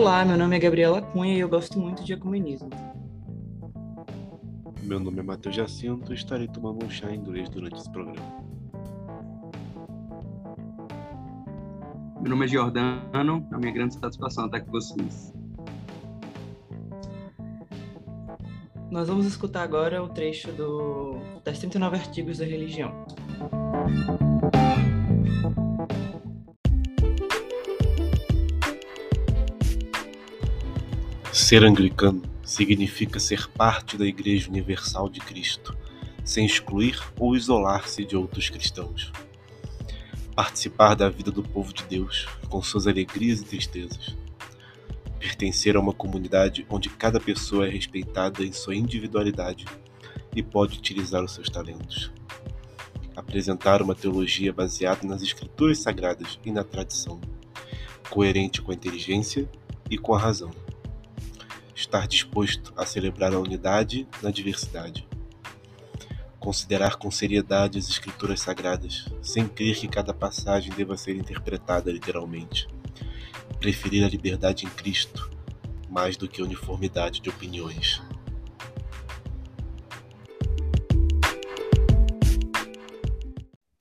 Olá, meu nome é Gabriela Cunha e eu gosto muito de ecumenismo. Meu nome é Matheus Jacinto e estarei tomando um chá em inglês durante esse programa. Meu nome é Giordano, é uma minha grande satisfação estar com vocês. Nós vamos escutar agora o trecho do, das 39 artigos da religião. Ser anglicano significa ser parte da Igreja Universal de Cristo, sem excluir ou isolar-se de outros cristãos. Participar da vida do povo de Deus, com suas alegrias e tristezas. Pertencer a uma comunidade onde cada pessoa é respeitada em sua individualidade e pode utilizar os seus talentos. Apresentar uma teologia baseada nas Escrituras Sagradas e na tradição, coerente com a inteligência e com a razão estar disposto a celebrar a unidade na diversidade. Considerar com seriedade as escrituras sagradas, sem crer que cada passagem deva ser interpretada literalmente. Preferir a liberdade em Cristo mais do que uniformidade de opiniões.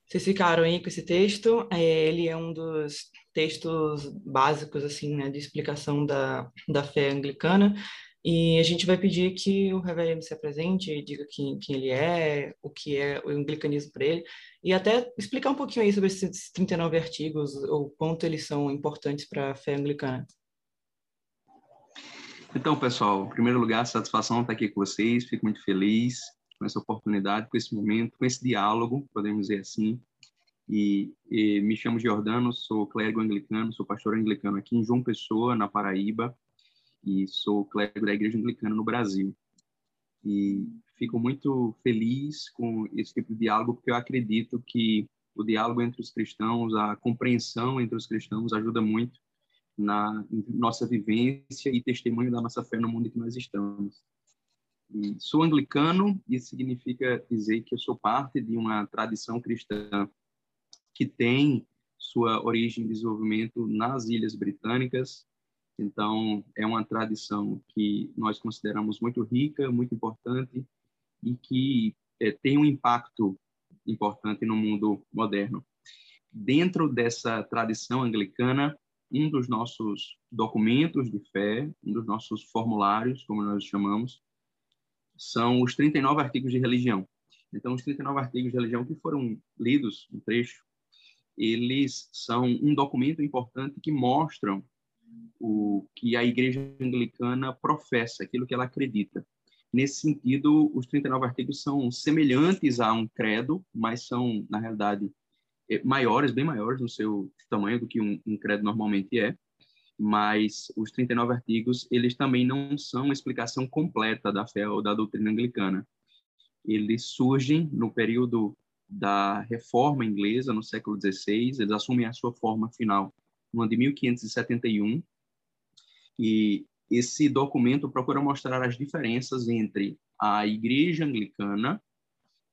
Vocês ficaram aí com esse texto? É, ele é um dos textos básicos assim, né, de explicação da, da fé anglicana. E a gente vai pedir que o reverendo se apresente diga quem, quem ele é, o que é o anglicanismo para ele, e até explicar um pouquinho aí sobre esses 39 artigos, o quanto eles são importantes para a fé anglicana. Então, pessoal, em primeiro lugar, satisfação estar aqui com vocês, fico muito feliz com essa oportunidade, com esse momento, com esse diálogo, podemos dizer assim, e, e, me chamo Giordano, sou clérigo anglicano, sou pastor anglicano aqui em João Pessoa, na Paraíba, e sou clérigo da Igreja Anglicana no Brasil. E fico muito feliz com esse tipo de diálogo, porque eu acredito que o diálogo entre os cristãos, a compreensão entre os cristãos ajuda muito na nossa vivência e testemunho da nossa fé no mundo em que nós estamos. E sou anglicano, isso significa dizer que eu sou parte de uma tradição cristã que tem sua origem e desenvolvimento nas Ilhas Britânicas. Então, é uma tradição que nós consideramos muito rica, muito importante e que é, tem um impacto importante no mundo moderno. Dentro dessa tradição anglicana, um dos nossos documentos de fé, um dos nossos formulários, como nós chamamos, são os 39 artigos de religião. Então, os 39 artigos de religião que foram lidos, um trecho, eles são um documento importante que mostram o que a Igreja Anglicana professa, aquilo que ela acredita. Nesse sentido, os 39 artigos são semelhantes a um credo, mas são, na realidade, é, maiores, bem maiores no seu tamanho do que um, um credo normalmente é. Mas os 39 artigos, eles também não são uma explicação completa da fé ou da doutrina anglicana. Eles surgem no período da reforma inglesa no século XVI, eles assumem a sua forma final no ano de 1571, e esse documento procura mostrar as diferenças entre a Igreja Anglicana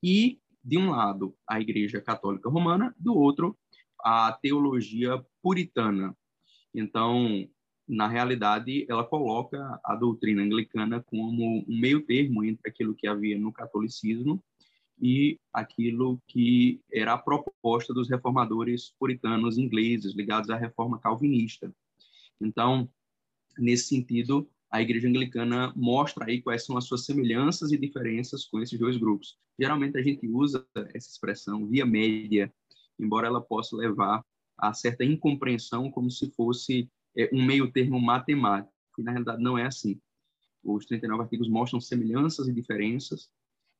e, de um lado, a Igreja Católica Romana, do outro, a teologia puritana. Então, na realidade, ela coloca a doutrina anglicana como um meio termo entre aquilo que havia no catolicismo e aquilo que era a proposta dos reformadores puritanos ingleses ligados à reforma calvinista. Então, nesse sentido, a Igreja Anglicana mostra aí quais são as suas semelhanças e diferenças com esses dois grupos. Geralmente a gente usa essa expressão via média, embora ela possa levar a certa incompreensão como se fosse é, um meio termo matemático, e na realidade não é assim. Os 39 artigos mostram semelhanças e diferenças,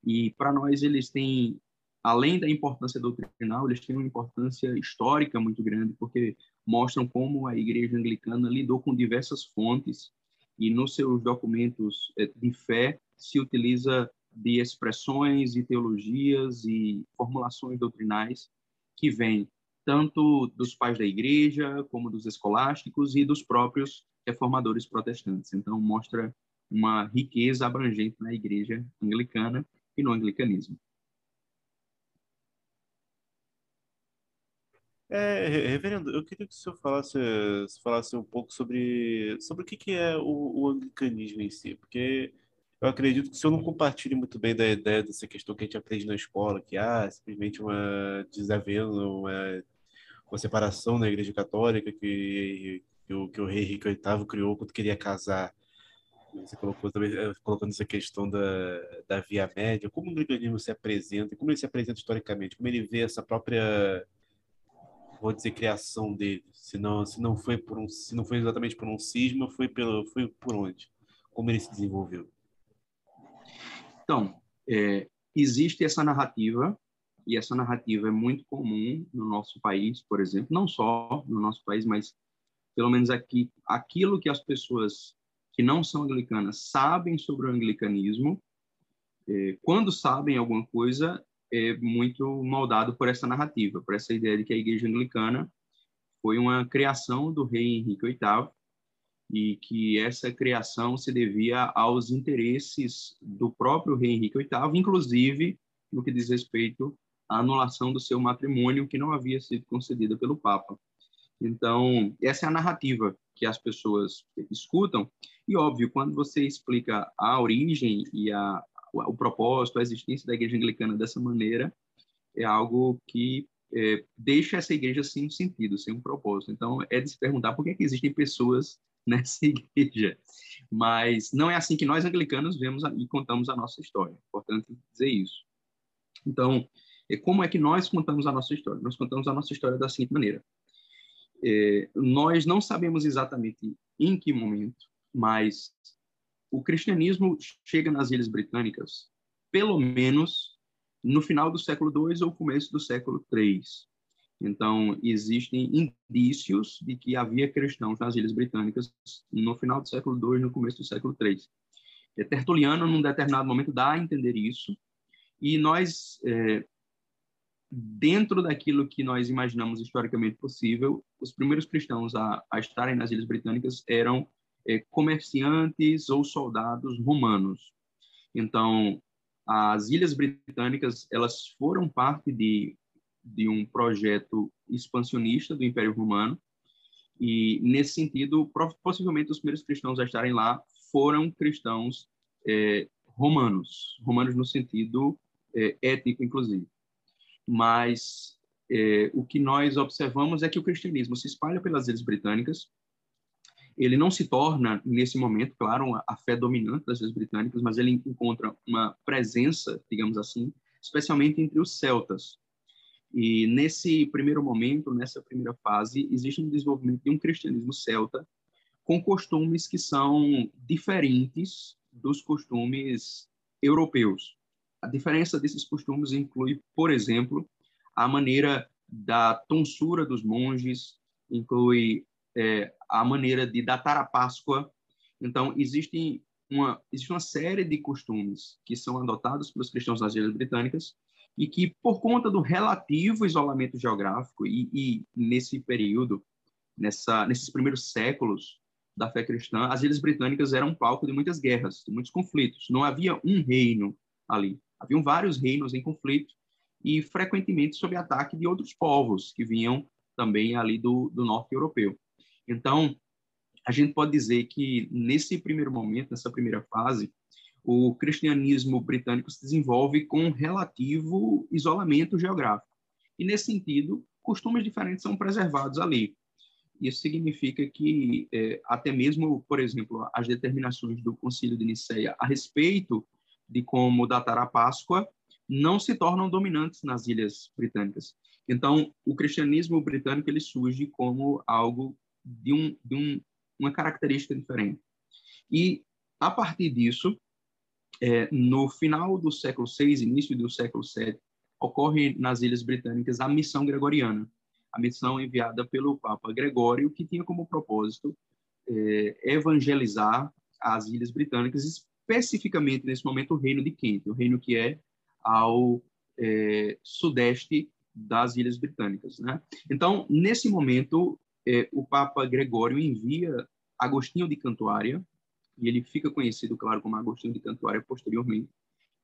e para nós eles têm, além da importância doutrinal, eles têm uma importância histórica muito grande, porque mostram como a Igreja Anglicana lidou com diversas fontes e nos seus documentos eh, de fé se utiliza de expressões e teologias e formulações doutrinais que vêm tanto dos pais da igreja, como dos escolásticos e dos próprios reformadores protestantes. Então, mostra uma riqueza abrangente na igreja anglicana e no anglicanismo. É, reverendo, eu queria que o senhor falasse, falasse um pouco sobre, sobre o que, é o, o anglicanismo em si, porque eu acredito que o senhor não compartilhe muito bem da ideia dessa questão que a gente aprende na escola, que há ah, simplesmente uma desavença, uma, uma separação na Igreja Católica que, que, o, que o rei Henrique VIII criou quando queria casar. Você colocou também, eh, colocando essa questão da, da via média, como o anglicanismo se apresenta, como ele se apresenta historicamente, como ele vê essa própria vou dizer criação dele, se não se não foi por um se não foi exatamente por um cisma, foi pelo foi por onde? Como ele se desenvolveu? Então, é, existe essa narrativa, e essa narrativa é muito comum no nosso país, por exemplo, não só no nosso país, mas pelo menos aqui, aquilo que as pessoas que não são anglicanas sabem sobre o anglicanismo, é, quando sabem alguma coisa, é muito moldado por essa narrativa, por essa ideia de que a igreja anglicana foi uma criação do rei Henrique VIII e que essa criação se devia aos interesses do próprio rei Henrique VIII, inclusive no que diz respeito à anulação do seu matrimônio, que não havia sido concedida pelo Papa. Então, essa é a narrativa que as pessoas escutam, e óbvio, quando você explica a origem e a, o propósito, a existência da igreja anglicana dessa maneira, é algo que é, deixa essa igreja sem um sentido, sem um propósito. Então, é de se perguntar por que, é que existem pessoas nessa igreja. Mas não é assim que nós anglicanos vemos e contamos a nossa história. Importante dizer isso. Então, é, como é que nós contamos a nossa história? Nós contamos a nossa história da seguinte maneira. É, nós não sabemos exatamente em que momento, mas o cristianismo chega nas Ilhas Britânicas, pelo menos no final do século II ou começo do século III. Então, existem indícios de que havia cristãos nas Ilhas Britânicas no final do século II no começo do século III. É, Tertuliano, num determinado momento, dá a entender isso, e nós, é, dentro daquilo que nós imaginamos historicamente possível, os primeiros cristãos a, a estarem nas Ilhas Britânicas eram é, comerciantes ou soldados romanos. Então, as Ilhas Britânicas, elas foram parte de de um projeto expansionista do Império Romano. E, nesse sentido, possivelmente os primeiros cristãos a estarem lá foram cristãos é, romanos, romanos no sentido é, étnico, inclusive. Mas é, o que nós observamos é que o cristianismo se espalha pelas ilhas britânicas. Ele não se torna, nesse momento, claro, a fé dominante das ilhas britânicas, mas ele encontra uma presença, digamos assim, especialmente entre os celtas, e nesse primeiro momento, nessa primeira fase, existe um desenvolvimento de um cristianismo celta com costumes que são diferentes dos costumes europeus. A diferença desses costumes inclui, por exemplo, a maneira da tonsura dos monges, inclui é, a maneira de datar a Páscoa. Então, existem uma, existe uma série de costumes que são adotados pelos cristãos nas Ilhas Britânicas e que, por conta do relativo isolamento geográfico, e, e nesse período, nessa, nesses primeiros séculos da fé cristã, as Ilhas Britânicas eram palco de muitas guerras, de muitos conflitos. Não havia um reino ali, haviam vários reinos em conflito e frequentemente sob ataque de outros povos que vinham também ali do, do norte europeu. Então, a gente pode dizer que nesse primeiro momento, nessa primeira fase, o cristianismo britânico se desenvolve com um relativo isolamento geográfico. E, nesse sentido, costumes diferentes são preservados ali. Isso significa que, é, até mesmo, por exemplo, as determinações do Concílio de Nicéia a respeito de como datar a Páscoa não se tornam dominantes nas ilhas britânicas. Então, o cristianismo britânico ele surge como algo de, um, de um, uma característica diferente. E, a partir disso, é, no final do século VI, início do século VII, ocorre nas Ilhas Britânicas a missão gregoriana, a missão enviada pelo Papa Gregório, que tinha como propósito é, evangelizar as Ilhas Britânicas, especificamente nesse momento o Reino de Kent, o reino que é ao é, sudeste das Ilhas Britânicas. Né? Então, nesse momento, é, o Papa Gregório envia Agostinho de Cantuária, e ele fica conhecido, claro, como Agostinho de Cantuária posteriormente,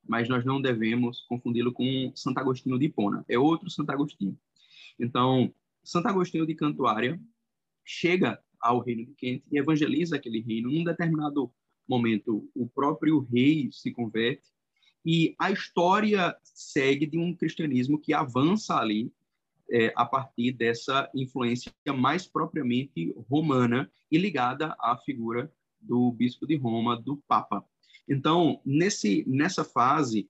mas nós não devemos confundi-lo com Santo Agostinho de Hipona, é outro Santo Agostinho. Então, Santo Agostinho de Cantuária chega ao reino de Kent e evangeliza aquele reino. Num determinado momento, o próprio rei se converte e a história segue de um cristianismo que avança ali é, a partir dessa influência mais propriamente romana e ligada à figura do bispo de Roma, do Papa. Então, nesse, nessa fase,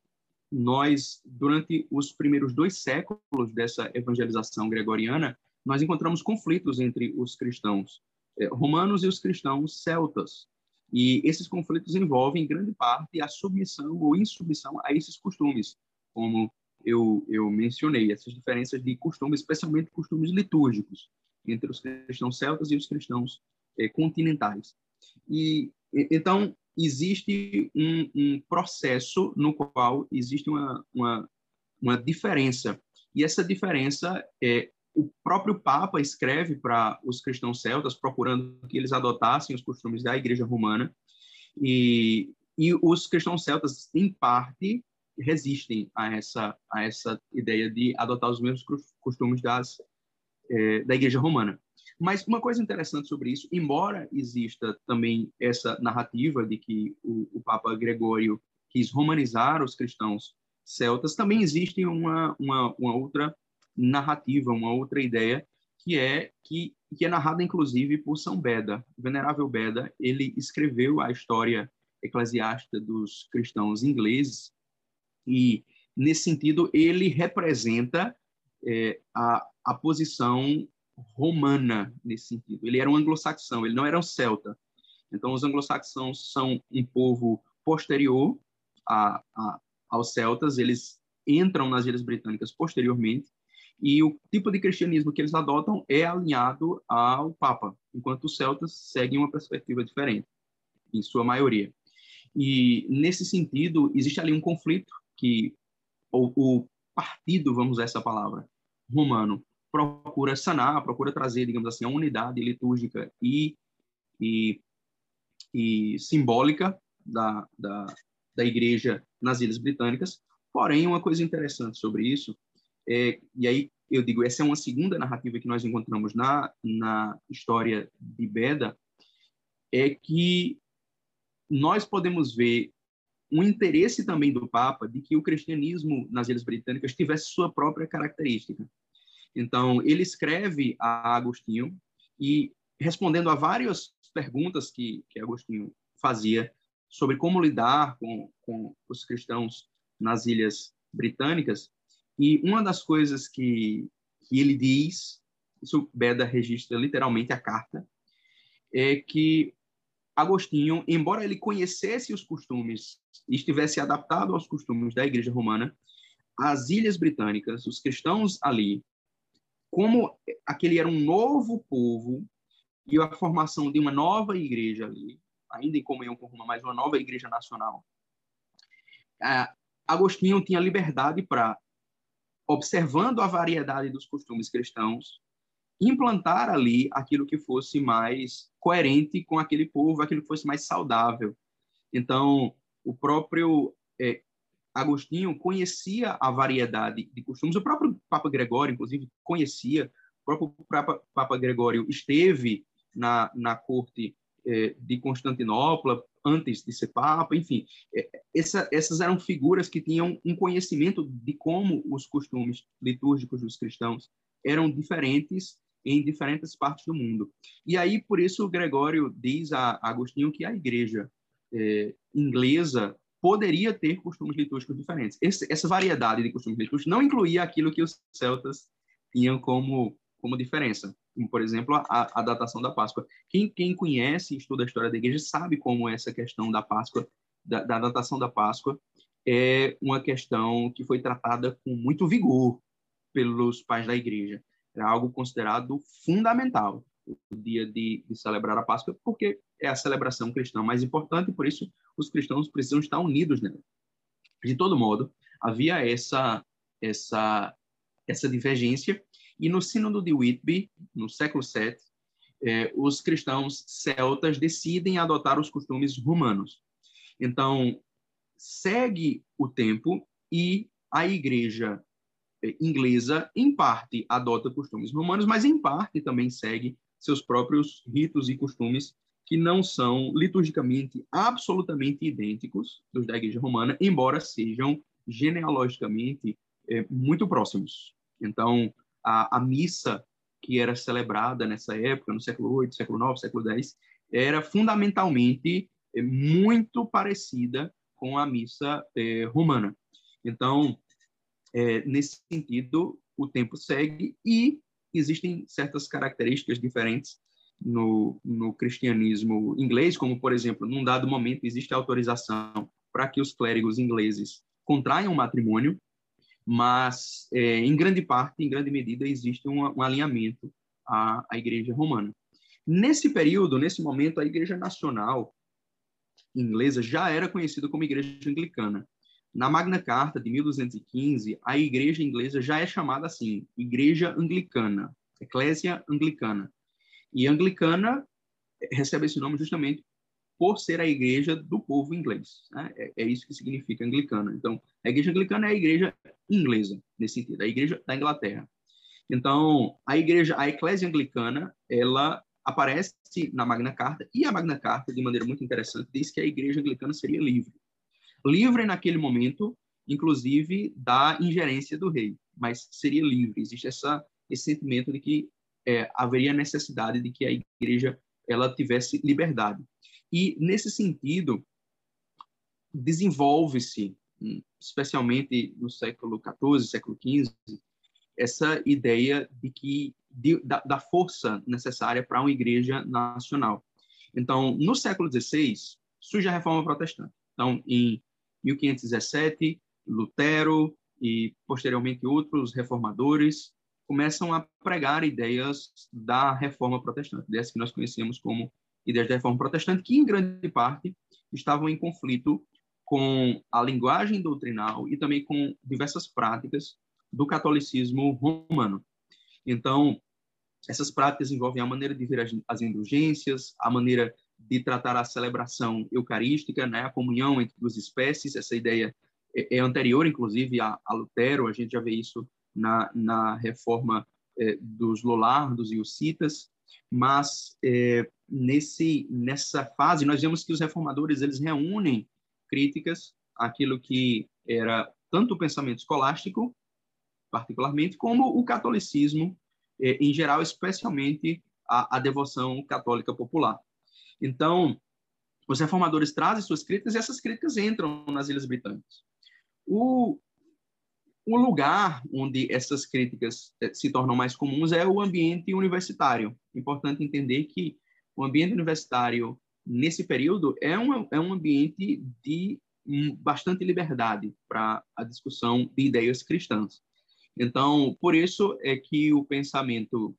nós, durante os primeiros dois séculos dessa evangelização gregoriana, nós encontramos conflitos entre os cristãos é, romanos e os cristãos celtas. E esses conflitos envolvem, em grande parte, a submissão ou insubmissão a esses costumes, como eu, eu mencionei, essas diferenças de costumes, especialmente costumes litúrgicos, entre os cristãos celtas e os cristãos é, continentais. E então existe um, um, processo no qual existe uma, uma, uma diferença e essa diferença é o próprio Papa escreve para os cristãos celtas procurando que eles adotassem os costumes da Igreja Romana e, e os cristãos celtas em parte resistem a essa a essa ideia de adotar os mesmos costumes das é, da Igreja Romana. Mas uma coisa interessante sobre isso, embora exista também essa narrativa de que o, o Papa Gregório quis romanizar os cristãos celtas, também existe uma, uma, uma outra narrativa, uma outra ideia que é que, que é narrada inclusive por São Beda. O venerável Beda, ele escreveu a história eclesiástica dos cristãos ingleses e nesse sentido ele representa é, a, a posição romana nesse sentido. Ele era um anglo-saxão, ele não era um celta. Então, os anglo-saxãos são um povo posterior a, a, aos celtas, eles entram nas ilhas britânicas posteriormente, e o tipo de cristianismo que eles adotam é alinhado ao Papa, enquanto os celtas seguem uma perspectiva diferente, em sua maioria. E, nesse sentido, existe ali um conflito que o, o partido, vamos usar essa palavra, romano, procura sanar, procura trazer, digamos assim, a unidade litúrgica e, e, e simbólica da, da, da igreja nas Ilhas Britânicas. Porém, uma coisa interessante sobre isso, é, e aí eu digo, essa é uma segunda narrativa que nós encontramos na, na história de Beda, é que nós podemos ver um interesse também do Papa de que o cristianismo nas Ilhas Britânicas tivesse sua própria característica. Então, ele escreve a Agostinho e, respondendo a várias perguntas que, que Agostinho fazia sobre como lidar com, com os cristãos nas Ilhas Britânicas, e uma das coisas que, que ele diz, isso Beda registra literalmente a carta, é que Agostinho, embora ele conhecesse os costumes e estivesse adaptado aos costumes da Igreja Romana, as Ilhas Britânicas, os cristãos ali, como aquele era um novo povo e a formação de uma nova igreja ali, ainda em comunhão com Roma, mas uma nova igreja nacional, Agostinho tinha liberdade para, observando a variedade dos costumes cristãos, implantar ali aquilo que fosse mais coerente com aquele povo, aquilo que fosse mais saudável. Então, o próprio é, Agostinho conhecia a variedade de costumes. O próprio Papa Gregório, inclusive, conhecia. O próprio Papa, Papa Gregório esteve na, na corte eh, de Constantinopla antes de ser Papa. Enfim, eh, essa, essas eram figuras que tinham um conhecimento de como os costumes litúrgicos dos cristãos eram diferentes em diferentes partes do mundo. E aí, por isso, Gregório diz a Agostinho que a igreja eh, inglesa poderia ter costumes litúrgicos diferentes. Esse, essa variedade de costumes litúrgicos não incluía aquilo que os celtas tinham como, como diferença, por exemplo, a, a datação da Páscoa. Quem, quem conhece e estuda a história da igreja sabe como essa questão da Páscoa, da, da datação da Páscoa, é uma questão que foi tratada com muito vigor pelos pais da igreja. Era algo considerado fundamental o dia de, de, celebrar a Páscoa, porque é a celebração cristã mais importante, por isso os cristãos precisam estar unidos nela. De todo modo, havia essa essa essa divergência e no Sínodo de Whitby, no século VII, eh, os cristãos celtas decidem adotar os costumes romanos. Então, segue o tempo e a igreja é, inglesa, em parte adota costumes romanos, mas em parte também segue seus próprios ritos e costumes que não são liturgicamente absolutamente idênticos dos da Igreja Romana, embora sejam genealogicamente é, muito próximos. Então, a, a, missa que era celebrada nessa época, no século VIII, século IX, século X, era fundamentalmente é, muito parecida com a missa é, romana. Então, é, nesse sentido, o tempo segue e existem certas características diferentes no, no cristianismo inglês, como, por exemplo, num dado momento existe autorização para que os clérigos ingleses contraiam matrimônio, mas, é, em grande parte, em grande medida, existe um, um alinhamento à, à Igreja Romana. Nesse período, nesse momento, a Igreja Nacional inglesa já era conhecida como Igreja Anglicana. Na Magna Carta de 1215, a igreja inglesa já é chamada assim, Igreja Anglicana, Eclésia Anglicana. E anglicana recebe esse nome justamente por ser a igreja do povo inglês. Né? É, é, isso que significa anglicana. Então, a igreja anglicana é a igreja inglesa, nesse sentido, a igreja da Inglaterra. Então, a igreja, a eclésia anglicana, ela aparece na Magna Carta, e a Magna Carta, de maneira muito interessante, diz que a igreja anglicana seria livre livre naquele momento, inclusive da ingerência do rei, mas seria livre. Existe essa, esse sentimento de que é, haveria necessidade de que a igreja ela tivesse liberdade. E nesse sentido desenvolve-se, especialmente no século XIV, século XV, essa ideia de que de, da, da força necessária para uma igreja nacional. Então, no século XVI surge a Reforma Protestante. Então, em 1517, Lutero e posteriormente outros reformadores começam a pregar ideias da reforma protestante, ideias que nós conhecemos como ideias da reforma protestante, que em grande parte estavam em conflito com a linguagem doutrinal e também com diversas práticas do catolicismo romano. Então, essas práticas envolvem a maneira de ver as indulgências, a maneira de tratar a celebração eucarística, né, a comunhão entre duas espécies. Essa ideia é, é anterior, inclusive, a, a, Lutero. A gente já vê isso na, na reforma é, dos Lollardos e os Citas. Mas é, nesse nessa fase nós vemos que os reformadores eles reúnem críticas àquilo que era tanto o pensamento escolástico, particularmente, como o catolicismo é, em geral, especialmente a, a devoção católica popular. Então, os reformadores trazem suas críticas e essas críticas entram nas Ilhas Britânicas. O, o lugar onde essas críticas eh, se tornam mais comuns é o ambiente universitário. Importante entender que o ambiente universitário, nesse período, é um, é um ambiente de bastante liberdade para a discussão de ideias cristãs. Então, por isso é que o pensamento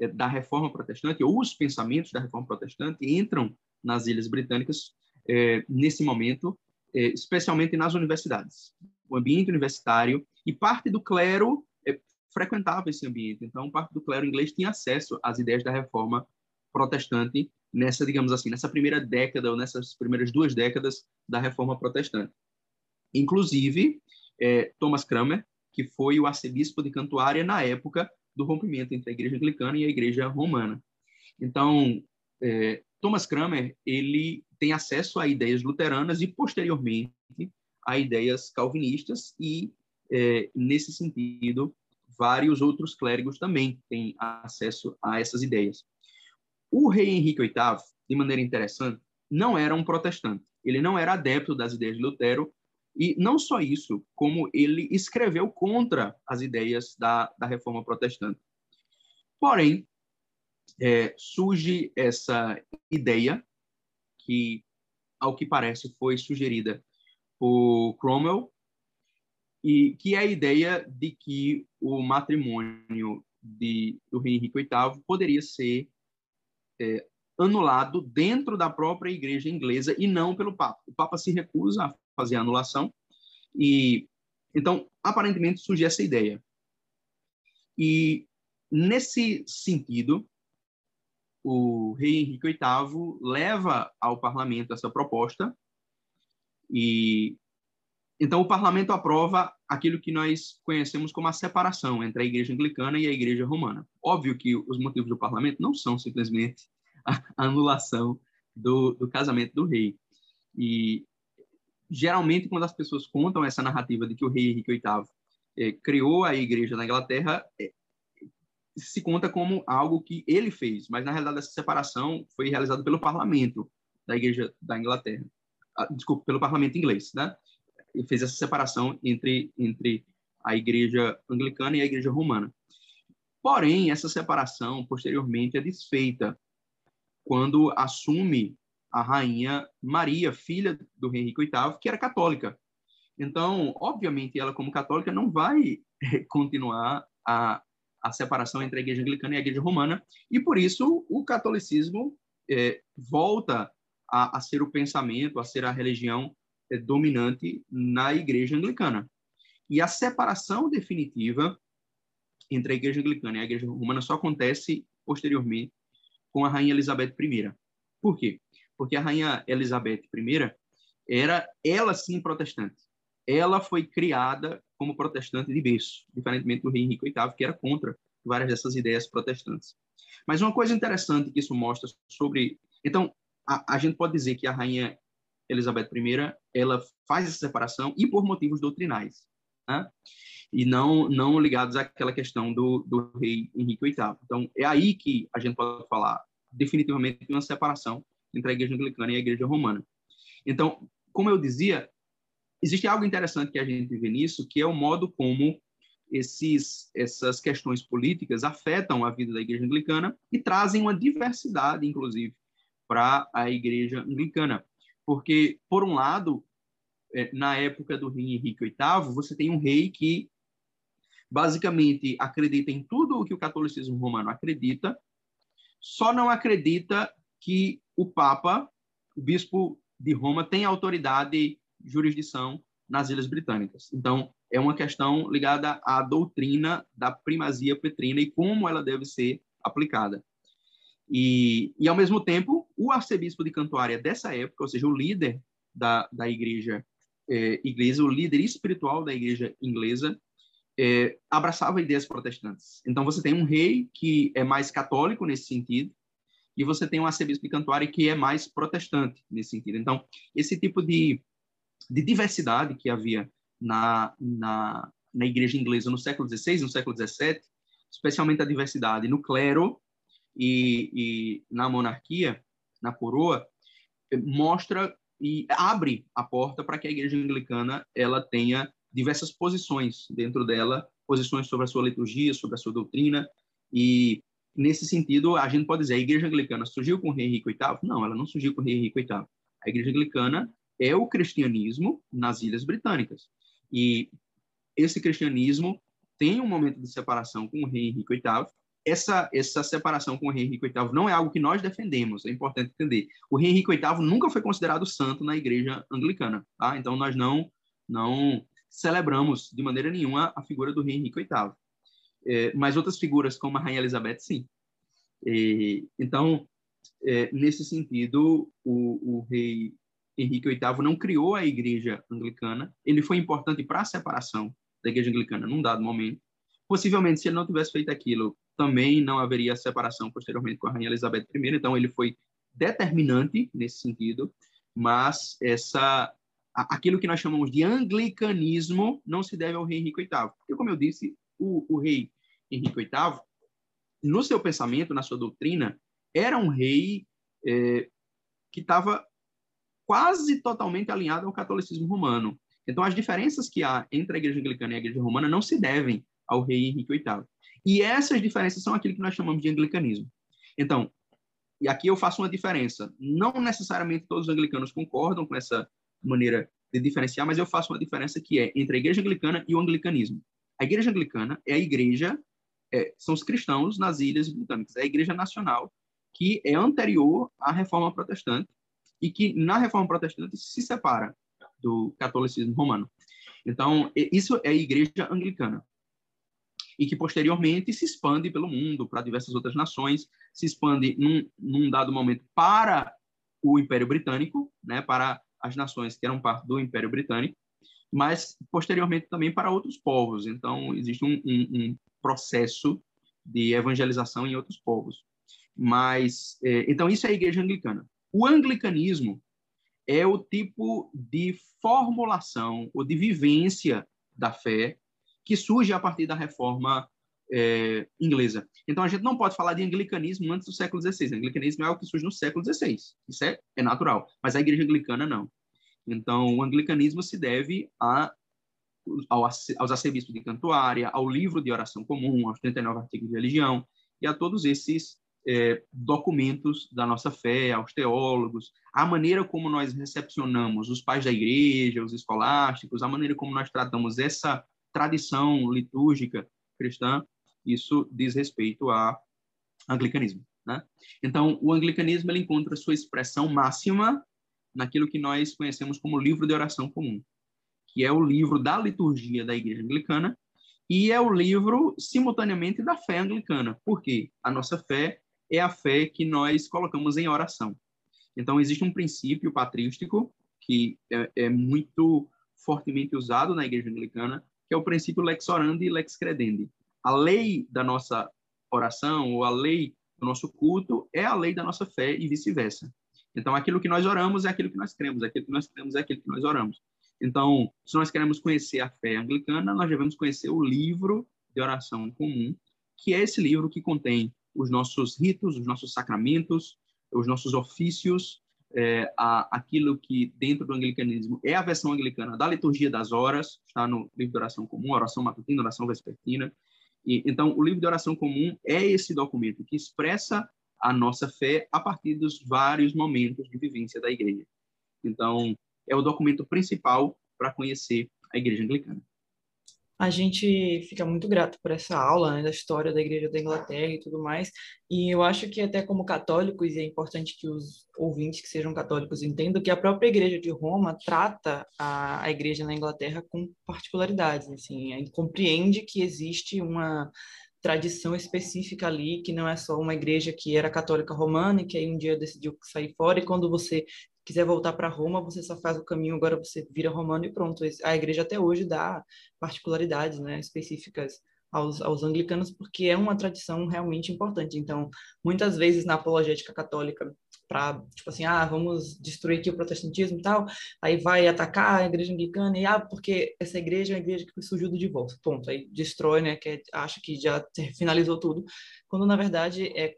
eh, da reforma protestante, ou os pensamentos da reforma protestante, entram nas Ilhas Britânicas é, nesse momento, é, especialmente nas universidades. O ambiente universitário e parte do clero é, frequentava esse ambiente. Então, parte do clero inglês tinha acesso às ideias da reforma protestante nessa, digamos assim, nessa primeira década ou nessas primeiras duas décadas da reforma protestante. Inclusive, Thomas Cranmer, que foi o arcebispo de Cantuária na época do rompimento entre a igreja anglicana e a igreja romana. Então, é, Thomas Cranmer ele tem acesso a ideias luteranas e posteriormente a ideias calvinistas e é, nesse sentido vários outros clérigos também têm acesso a essas ideias. O rei Henrique VIII, de maneira interessante, não era um protestante. Ele não era adepto das ideias de Lutero e não só isso, como ele escreveu contra as ideias da, da reforma protestante. Porém, é, surge essa ideia que, ao que parece, foi sugerida por Cromwell, e que é a ideia de que o matrimônio de, do rei Henrique VIII poderia ser é, anulado dentro da própria igreja inglesa e não pelo Papa. O Papa se recusa a fazer a anulação e então aparentemente surge essa ideia. E nesse sentido, o rei Henrique VIII leva ao parlamento essa proposta e então, o parlamento aprova aquilo que nós conhecemos como a separação entre a igreja anglicana e a igreja romana. Óbvio que os motivos do parlamento não são simplesmente a anulação do, do casamento do rei. E, geralmente, quando as pessoas contam essa narrativa de que o rei Henrique VIII é, criou a igreja na Inglaterra, é, se conta como algo que ele fez, mas na realidade essa separação foi realizada pelo parlamento da igreja da Inglaterra, ah, desculpa, pelo parlamento inglês, né? Ele fez essa separação entre entre a igreja anglicana e a igreja romana. Porém, essa separação posteriormente é desfeita quando assume a rainha Maria, filha do rei Henrique VIII, que era católica. Então, obviamente, ela como católica não vai continuar a a separação entre a igreja anglicana e a igreja romana, e por isso o catolicismo é, volta a, a, ser o pensamento, a ser a religião dominante na igreja anglicana. E a separação definitiva entre a igreja anglicana e a igreja romana só acontece posteriormente com a rainha Elizabeth I. Por quê? Porque a rainha Elizabeth I era ela sim protestante. Ela foi criada como protestante de berço, diferentemente do rei Henrique VIII, que era contra várias dessas ideias protestantes. Mas uma coisa interessante que isso mostra sobre... Então, a, a gente pode dizer que a rainha Elizabeth I, ela faz essa separação e por motivos doutrinais, né? e não não ligados àquela questão do, do rei Henrique VIII. Então, é aí que a gente pode falar definitivamente de uma separação entre a igreja anglicana e a igreja romana. Então, como eu dizia, existe algo interessante que a gente vê nisso, que é o modo como esses, essas questões políticas afetam a vida da igreja anglicana e trazem uma diversidade, inclusive, para a igreja anglicana. Porque, por um lado, é, na época do rei Henrique VIII, você tem um rei que basicamente acredita em tudo o que o catolicismo romano acredita, só não acredita que o Papa, o bispo de Roma, tem autoridade jurisdição nas Ilhas Britânicas. Então, é uma questão ligada à doutrina da primazia petrina e como ela deve ser aplicada. E, e ao mesmo tempo, o arcebispo de Cantuária dessa época, ou seja, o líder da, da igreja é, inglesa, o líder espiritual da igreja inglesa, é, abraçava ideias protestantes. Então, você tem um rei que é mais católico nesse sentido, e você tem um arcebispo de Cantuária que é mais protestante nesse sentido. Então, esse tipo de de diversidade que havia na, na, na igreja inglesa no século XVI, no século XVII, especialmente a diversidade no clero e, e na monarquia, na coroa, mostra e abre a porta para que a igreja anglicana ela tenha diversas posições dentro dela, posições sobre a sua liturgia, sobre a sua doutrina, e nesse sentido, a gente pode dizer, a igreja anglicana surgiu com o rei Henrique VIII? Não, ela não surgiu com o rei Henrique VIII. A igreja anglicana é o cristianismo nas Ilhas Britânicas. E esse cristianismo tem um momento de separação com o rei Henrique VIII. Essa, essa separação com o rei Henrique VIII não é algo que nós defendemos, é importante entender. O rei Henrique VIII nunca foi considerado santo na igreja anglicana, tá? Então, nós não, não celebramos de maneira nenhuma a figura do rei Henrique VIII. É, mas outras figuras, como a rainha Elizabeth, sim. Então, é, nesse sentido, o, o rei Henrique VIII não criou a igreja anglicana, ele foi importante para a separação da igreja anglicana num dado momento. Possivelmente, se ele não tivesse feito aquilo, também não haveria separação posteriormente com a rainha Elizabeth I, então ele foi determinante nesse sentido, mas essa aquilo que nós chamamos de anglicanismo não se deve ao rei Henrique VIII. Porque, como eu disse, o, o rei Henrique VIII, no seu pensamento, na sua doutrina, era um rei é, que estava quase totalmente alinhado ao catolicismo romano. Então, as diferenças que há entre a igreja anglicana e a igreja romana não se devem ao rei Henrique VIII. E essas diferenças são aquilo que nós chamamos de anglicanismo. Então, e aqui eu faço uma diferença. Não necessariamente todos os anglicanos concordam com essa maneira de diferenciar, mas eu faço uma diferença que é entre a igreja anglicana e o anglicanismo. A igreja anglicana é a igreja, é, são os cristãos nas ilhas britânicas, é a igreja nacional que é anterior à reforma protestante e que na reforma protestante se separa do catolicismo romano. Então, isso é a igreja anglicana. E que posteriormente se expande pelo mundo, para diversas outras nações, se expande num, num dado momento para o Império Britânico, né, para as nações que eram parte do Império Britânico, mas posteriormente também para outros povos. Então, existe um, um, um processo de evangelização em outros povos. Mas, é, então, isso é a igreja anglicana. O anglicanismo é o tipo de formulação ou de vivência da fé que surge a partir da reforma é, inglesa. Então, a gente não pode falar de anglicanismo antes do século XVI. O anglicanismo é o que surge no século XVI. Isso é, é natural. Mas a igreja anglicana, não. Então, o anglicanismo se deve a, ao, aos arcebispos de Cantuária, ao livro de oração comum, aos 39 artigos de religião, e a todos esses é, documentos da nossa fé, aos teólogos, a maneira como nós recepcionamos os pais da igreja, os escolásticos, a maneira como nós tratamos essa tradição litúrgica cristã, isso diz respeito ao anglicanismo. Né? Então, o anglicanismo ele encontra sua expressão máxima naquilo que nós conhecemos como livro de oração comum, que é o livro da liturgia da igreja anglicana e é o livro simultaneamente da fé anglicana, porque a nossa fé é a fé que nós colocamos em oração. Então, existe um princípio patrístico que é, é muito fortemente usado na igreja anglicana, que é o princípio lex orandi e lex credendi. A lei da nossa oração, ou a lei do nosso culto, é a lei da nossa fé e vice-versa. Então, aquilo que nós oramos é aquilo que nós cremos, aquilo que nós cremos é aquilo que nós oramos. Então, se nós queremos conhecer a fé anglicana, nós devemos conhecer o livro de oração comum, que é esse livro que contém os nossos ritos, os nossos sacramentos, os nossos ofícios, é, a, aquilo que dentro do anglicanismo é a versão anglicana da liturgia das horas, está no livro de oração comum, oração matutina, oração vespertina. E, então, o livro de oração comum é esse documento que expressa a nossa fé a partir dos vários momentos de vivência da igreja. Então, é o documento principal para conhecer a igreja anglicana. A gente fica muito grato por essa aula né, da história da Igreja da Inglaterra e tudo mais. E eu acho que até como católicos, é importante que os ouvintes que sejam católicos entendam que a própria Igreja de Roma trata a, a Igreja na Inglaterra com particularidades. Assim, compreende que existe uma tradição específica ali, que não é só uma igreja que era católica romana e que aí um dia decidiu sair fora, e quando você quiser voltar para Roma, você só faz o caminho, agora você vira romano e pronto. A igreja até hoje dá particularidades né, específicas aos, aos anglicanos, porque é uma tradição realmente importante. Então, muitas vezes na apologética católica, para, tipo assim, ah, vamos destruir aqui o protestantismo e tal, aí vai atacar a igreja anglicana, e ah, porque essa igreja é uma igreja que surgiu do divórcio, ponto. Aí destrói, né, que é, acha que já finalizou tudo, quando na verdade é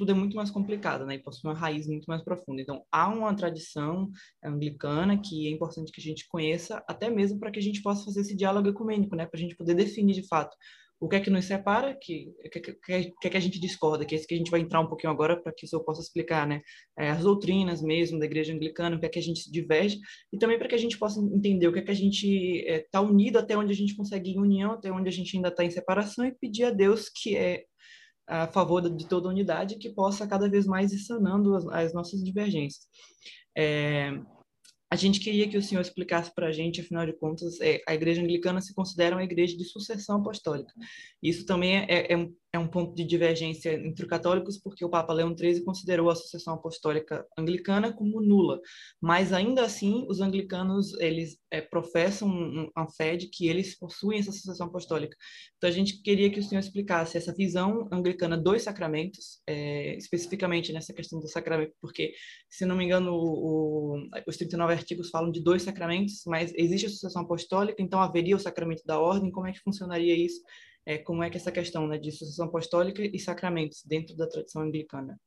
tudo é muito mais complicado, né? E possui uma raiz muito mais profunda. Então, há uma tradição anglicana que é importante que a gente conheça, até mesmo para que a gente possa fazer esse diálogo ecumênico, né? Para a gente poder definir de fato o que é que nos separa, que que, que, que, é que a gente discorda, que é isso que a gente vai entrar um pouquinho agora para que isso eu possa explicar, né? É, as doutrinas mesmo da igreja anglicana, o que é que a gente diverge, e também para que a gente possa entender o que é que a gente está é, unido até onde a gente consegue em união, até onde a gente ainda está em separação, e pedir a Deus que é a favor de toda a unidade que possa cada vez mais ir sanando as, as nossas divergências. É, a gente queria que o senhor explicasse para a gente, afinal de contas, é, a igreja anglicana se considera uma igreja de sucessão apostólica. Isso também é, é, um, é um ponto de divergência entre católicos, porque o Papa Leão XIII considerou a sucessão apostólica anglicana como nula, mas ainda assim os anglicanos eles é, professam a fé de que eles possuem essa sucessão apostólica. Então a gente queria que o senhor explicasse essa visão anglicana dos sacramentos, é, especificamente nessa questão do sacramento, porque se não me engano o, o, os 39 artigos falam de dois sacramentos, mas existe a sucessão apostólica, então haveria o sacramento da ordem, como é que funcionaria isso? É, como é que essa questão né, de sucessão apostólica e sacramentos dentro da tradição anglicana.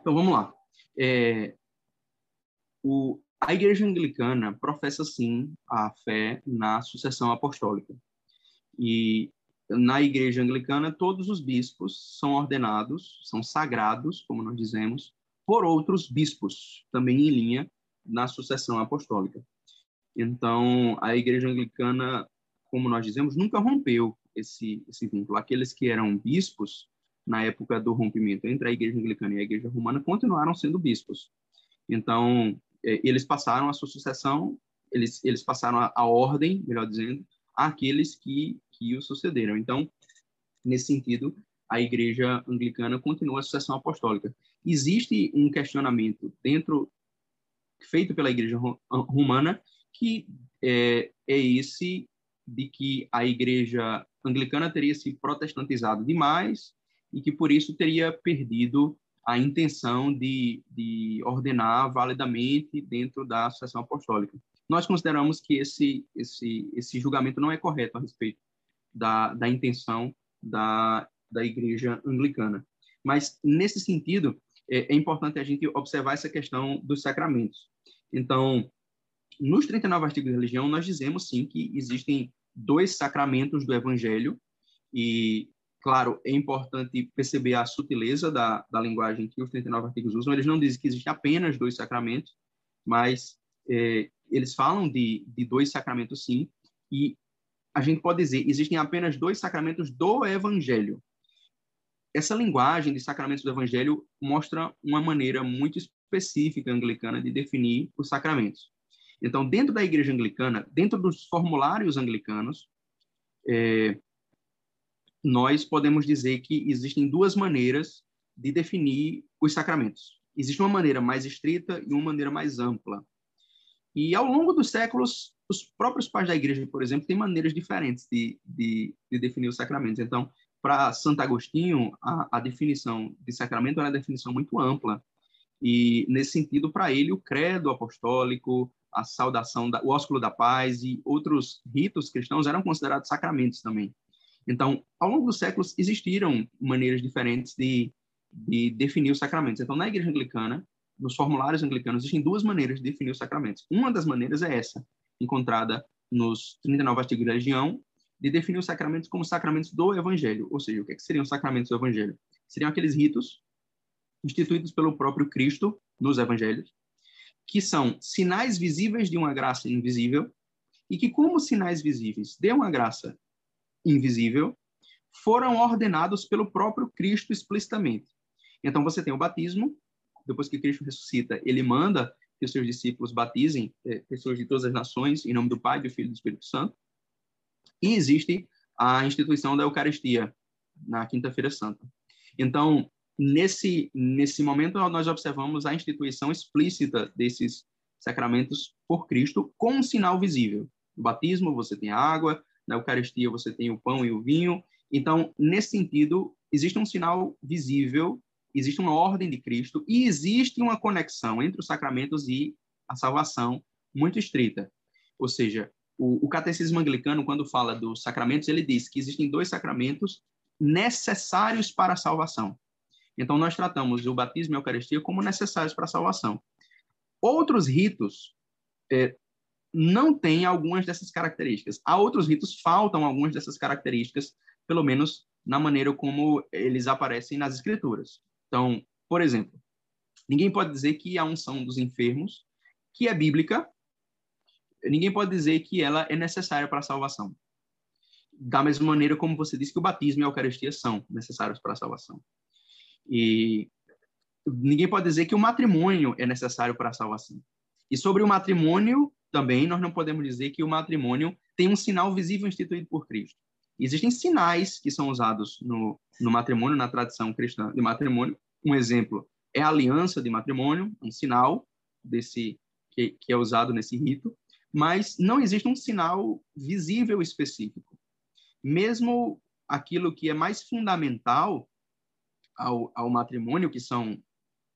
Então, vamos lá. É, o, a Igreja Anglicana professa, sim, a fé na sucessão apostólica. E na Igreja Anglicana, todos os bispos são ordenados, são sagrados, como nós dizemos, por outros bispos, também em linha na sucessão apostólica. Então, a Igreja Anglicana como nós dizemos, nunca rompeu esse, esse vínculo. Aqueles que eram bispos na época do rompimento entre a Igreja Anglicana e a Igreja Romana continuaram sendo bispos. Então, é, eles passaram a sua sucessão, eles, eles passaram a, a ordem, melhor dizendo, àqueles que, que o sucederam. Então, nesse sentido, a Igreja Anglicana continua a sucessão apostólica. Existe um questionamento dentro feito pela Igreja Romana que é, é esse de que a igreja anglicana teria se protestantizado demais e que por isso teria perdido a intenção de, de ordenar validamente dentro da sucessão apostólica. Nós consideramos que esse, esse, esse julgamento não é correto a respeito da, da intenção da, da igreja anglicana. Mas, nesse sentido, é, é importante a gente observar essa questão dos sacramentos. Então, nos 39 artigos de religião, nós dizemos, sim, que existem dois sacramentos do evangelho e Claro, é importante perceber a sutileza da, da linguagem que os 39 artigos usam. Eles não dizem que existem apenas dois sacramentos, mas é, eles falam de, de dois sacramentos, sim. E a gente pode dizer existem apenas dois sacramentos do Evangelho. Essa linguagem de sacramentos do Evangelho mostra uma maneira muito específica anglicana de definir os sacramentos. Então, dentro da igreja anglicana, dentro dos formulários anglicanos, é, nós podemos dizer que existem duas maneiras de definir os sacramentos. Existe uma maneira mais estrita e uma maneira mais ampla. E ao longo dos séculos, os próprios pais da igreja, por exemplo, têm maneiras diferentes de, de, de definir os sacramentos. Então, para Santo Agostinho, a, a, definição de sacramento é uma definição muito ampla. E, nesse sentido, para ele, o credo apostólico, a saudação, da, o ósculo da paz e outros ritos cristãos eram considerados sacramentos também. Então, ao longo dos séculos, existiram maneiras diferentes de, de definir os sacramentos. Então, na igreja anglicana, nos formulários anglicanos, existem duas maneiras de definir os sacramentos. Uma das maneiras é essa, encontrada nos 39 artigos da religião, de definir os sacramentos como sacramentos do Evangelho. Ou seja, o que, é que seriam os sacramentos do Evangelho? Seriam aqueles ritos instituídos pelo próprio Cristo nos Evangelhos, que são sinais visíveis de uma graça invisível, e que, como sinais visíveis de uma graça invisível, foram ordenados pelo próprio Cristo explicitamente. Então você tem o batismo, depois que Cristo ressuscita, ele manda que os seus discípulos batizem é, pessoas de todas as nações em nome do Pai, do Filho e do Espírito Santo. E existe a instituição da Eucaristia na Quinta-feira Santa. Então, nesse nesse momento nós observamos a instituição explícita desses sacramentos por Cristo com um sinal visível. No batismo você tem a água, na Eucaristia você tem o pão e o vinho. Então, nesse sentido, existe um sinal visível, existe uma ordem de Cristo e existe uma conexão entre os sacramentos e a salvação muito estrita. Ou seja, o, o catecismo anglicano, quando fala dos sacramentos, ele diz que existem dois sacramentos necessários para a salvação. Então, nós tratamos o batismo e a Eucaristia como necessários para a salvação. Outros ritos é, não tem algumas dessas características. Há outros ritos faltam algumas dessas características, pelo menos na maneira como eles aparecem nas escrituras. Então, por exemplo, ninguém pode dizer que a unção dos enfermos, que é bíblica, ninguém pode dizer que ela é necessária para a salvação. Da mesma maneira como você disse que o batismo e a Eucaristia são necessários para a salvação. E ninguém pode dizer que o matrimônio é necessário para a salvação. E sobre o matrimônio, também nós não podemos dizer que o matrimônio tem um sinal visível instituído por Cristo. Existem sinais que são usados no, no matrimônio, na tradição cristã de matrimônio. Um exemplo é a aliança de matrimônio, um sinal desse que, que é usado nesse rito, mas não existe um sinal visível específico. Mesmo aquilo que é mais fundamental ao, ao matrimônio, que são,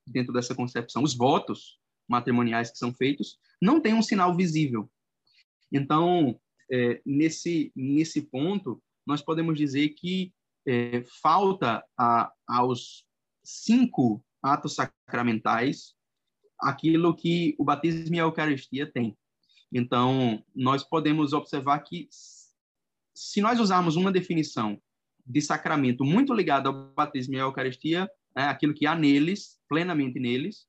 dentro dessa concepção, os votos matrimoniais que são feitos, não tem um sinal visível. Então, é, nesse, nesse ponto, nós podemos dizer que é, falta a, aos cinco atos sacramentais aquilo que o batismo e a Eucaristia têm. Então, nós podemos observar que, se nós usarmos uma definição de sacramento muito ligada ao batismo e à Eucaristia, é aquilo que há neles, plenamente neles,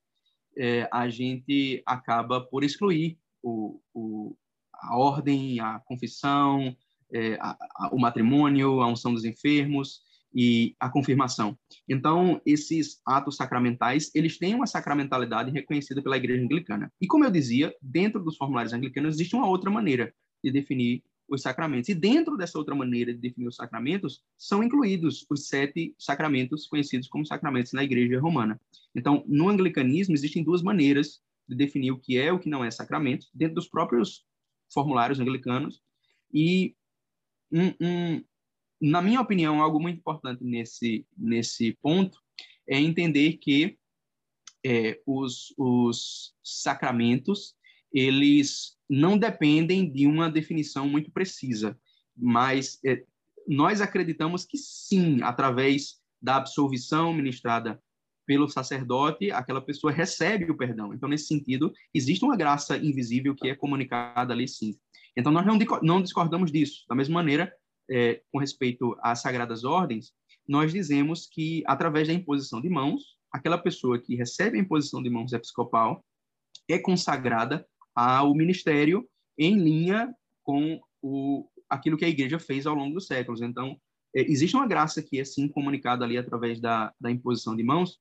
é, a gente acaba por excluir o, o, a ordem, a confissão, é, a, a, o matrimônio, a unção dos enfermos e a confirmação. Então, esses atos sacramentais, eles têm uma sacramentalidade reconhecida pela Igreja Anglicana. E como eu dizia, dentro dos formulários anglicanos existe uma outra maneira de definir os sacramentos. E dentro dessa outra maneira de definir os sacramentos, são incluídos os sete sacramentos conhecidos como sacramentos na Igreja Romana. Então, no anglicanismo, existem duas maneiras de definir o que é e o que não é sacramento, dentro dos próprios formulários anglicanos. E, um, um, na minha opinião, algo muito importante nesse, nesse ponto é entender que é, os, os sacramentos eles não dependem de uma definição muito precisa, mas é, nós acreditamos que sim, através da absolvição ministrada pelo sacerdote, aquela pessoa recebe o perdão. Então, nesse sentido, existe uma graça invisível que é comunicada ali sim. Então, nós não, discordamos disso. Da mesma maneira, é, com respeito às sagradas ordens, nós dizemos que, através da imposição de mãos, aquela pessoa que recebe a imposição de mãos episcopal é consagrada ao ministério em linha com o, aquilo que a igreja fez ao longo dos séculos. Então, é, existe uma graça que é sim comunicada ali através da, da imposição de mãos,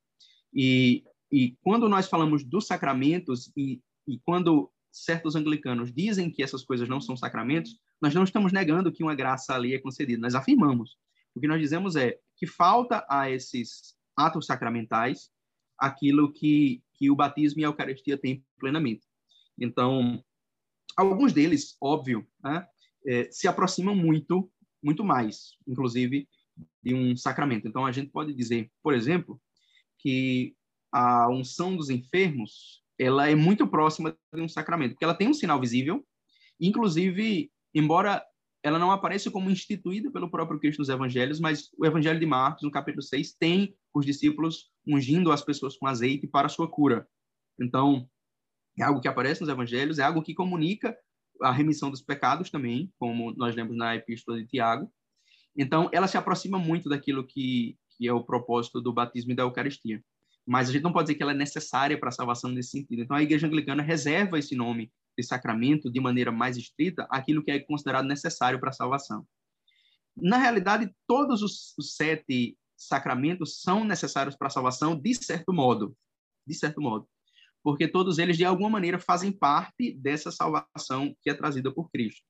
e, e quando nós falamos dos sacramentos e, e quando certos anglicanos dizem que essas coisas não são sacramentos, nós não estamos negando que uma graça ali é concedida, nós afirmamos. O que nós dizemos é que falta a esses atos sacramentais aquilo que, que o batismo e a Eucaristia têm plenamente. Então, alguns deles, óbvio, né, é, se aproximam muito, muito mais, inclusive, de um sacramento. Então, a gente pode dizer, por exemplo, que a unção dos enfermos ela é muito próxima de um sacramento, porque ela tem um sinal visível, inclusive, embora ela não apareça como instituída pelo próprio Cristo nos evangelhos, mas o evangelho de Marcos, no capítulo 6, tem os discípulos ungindo as pessoas com azeite para a sua cura. Então, é algo que aparece nos evangelhos, é algo que comunica a remissão dos pecados também, como nós lemos na epístola de Tiago. Então, ela se aproxima muito daquilo que, que é o propósito do batismo e da Eucaristia. Mas a gente não pode dizer que ela é necessária para a salvação nesse sentido. Então, a Igreja Anglicana reserva esse nome de sacramento de maneira mais estrita aquilo que é considerado necessário para a salvação. Na realidade, todos os, os sete sacramentos são necessários para a salvação, de certo modo. De certo modo porque todos eles, de alguma maneira, fazem parte dessa salvação que é trazida por Cristo.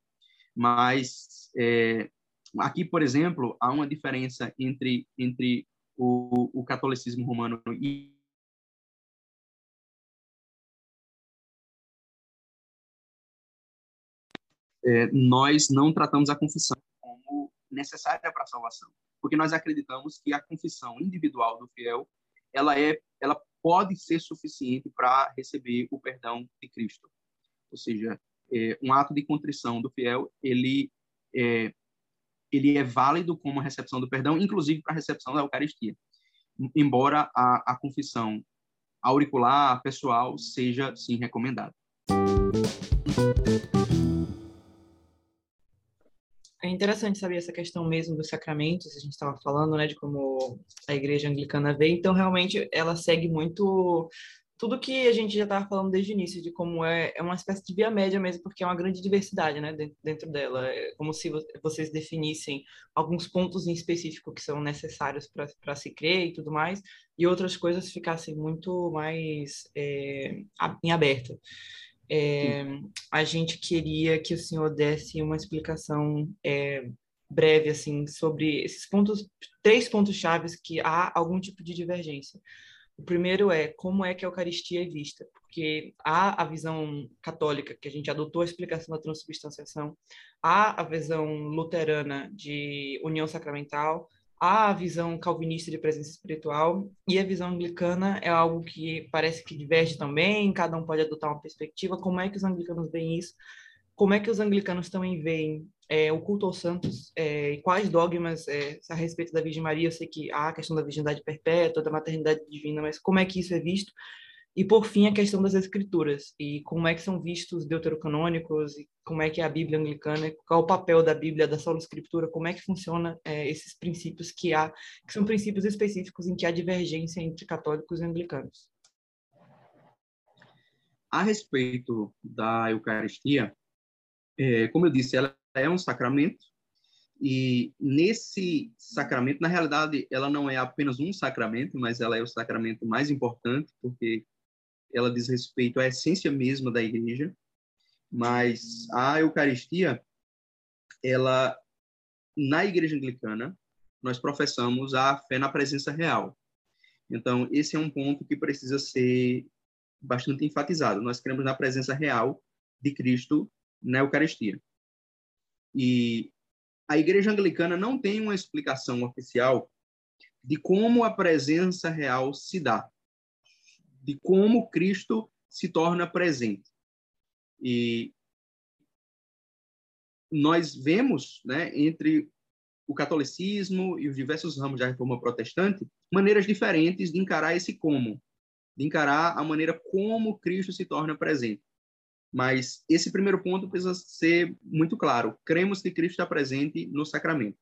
Mas, é, aqui, por exemplo, há uma diferença entre, entre o, o catolicismo romano e é, nós não tratamos a confissão como necessária para a salvação, porque nós acreditamos que a confissão individual do fiel ela é ela pode ser suficiente para receber o perdão de Cristo. Ou seja, é, um ato de contrição do fiel, ele é, ele é válido como recepção do perdão, inclusive para a recepção da Eucaristia. Embora a, a confissão auricular, pessoal, seja, sim, recomendada. É interessante saber essa questão mesmo dos sacramentos, a gente estava falando, né, de como a igreja anglicana vê, então realmente ela segue muito tudo que a gente já estava falando desde o início, de como é, é uma espécie de via média mesmo, porque é uma grande diversidade, né, dentro, dela, é como se vocês definissem alguns pontos em específico que são necessários para se crer e tudo mais, e outras coisas ficassem muito mais é, em aberto. É, a gente queria que o senhor desse uma explicação é, breve assim sobre esses pontos, três pontos chaves que há algum tipo de divergência. O primeiro é como é que a Eucaristia é vista, porque há a visão católica, que a gente adotou a explicação da transubstanciação, há a visão luterana de união sacramental, a visão calvinista de presença espiritual e a visão anglicana é algo que parece que diverge também, cada um pode adotar uma perspectiva. Como é que os anglicanos veem isso? Como é que os anglicanos também veem é, o culto aos santos é, e quais dogmas é, a respeito da Virgem Maria? Eu sei que há a questão da virgindade perpétua, da maternidade divina, mas como é que isso é visto? E, por fim, a questão das escrituras e como é que são vistos deuterocanônicos e como é que é a Bíblia anglicana, qual é o papel da Bíblia, da sola escritura, como é que funciona é, esses princípios que há, que são princípios específicos em que há divergência entre católicos e anglicanos. A respeito da Eucaristia, é, como eu disse, ela é um sacramento e nesse sacramento, na realidade, ela não é apenas um sacramento, mas ela é o sacramento mais importante, porque ela diz respeito à essência mesma da igreja, mas a Eucaristia, ela na igreja anglicana, nós professamos a fé na presença real. Então, esse é um ponto que precisa ser bastante enfatizado. Nós cremos na presença real de Cristo na Eucaristia. E a Igreja Anglicana não tem uma explicação oficial de como a presença real se dá, de como Cristo se torna presente. E nós vemos, né, entre o catolicismo e os diversos ramos da reforma protestante, maneiras diferentes de encarar esse como, de encarar a maneira como Cristo se torna presente. Mas esse primeiro ponto precisa ser muito claro. Cremos que Cristo está presente no sacramento.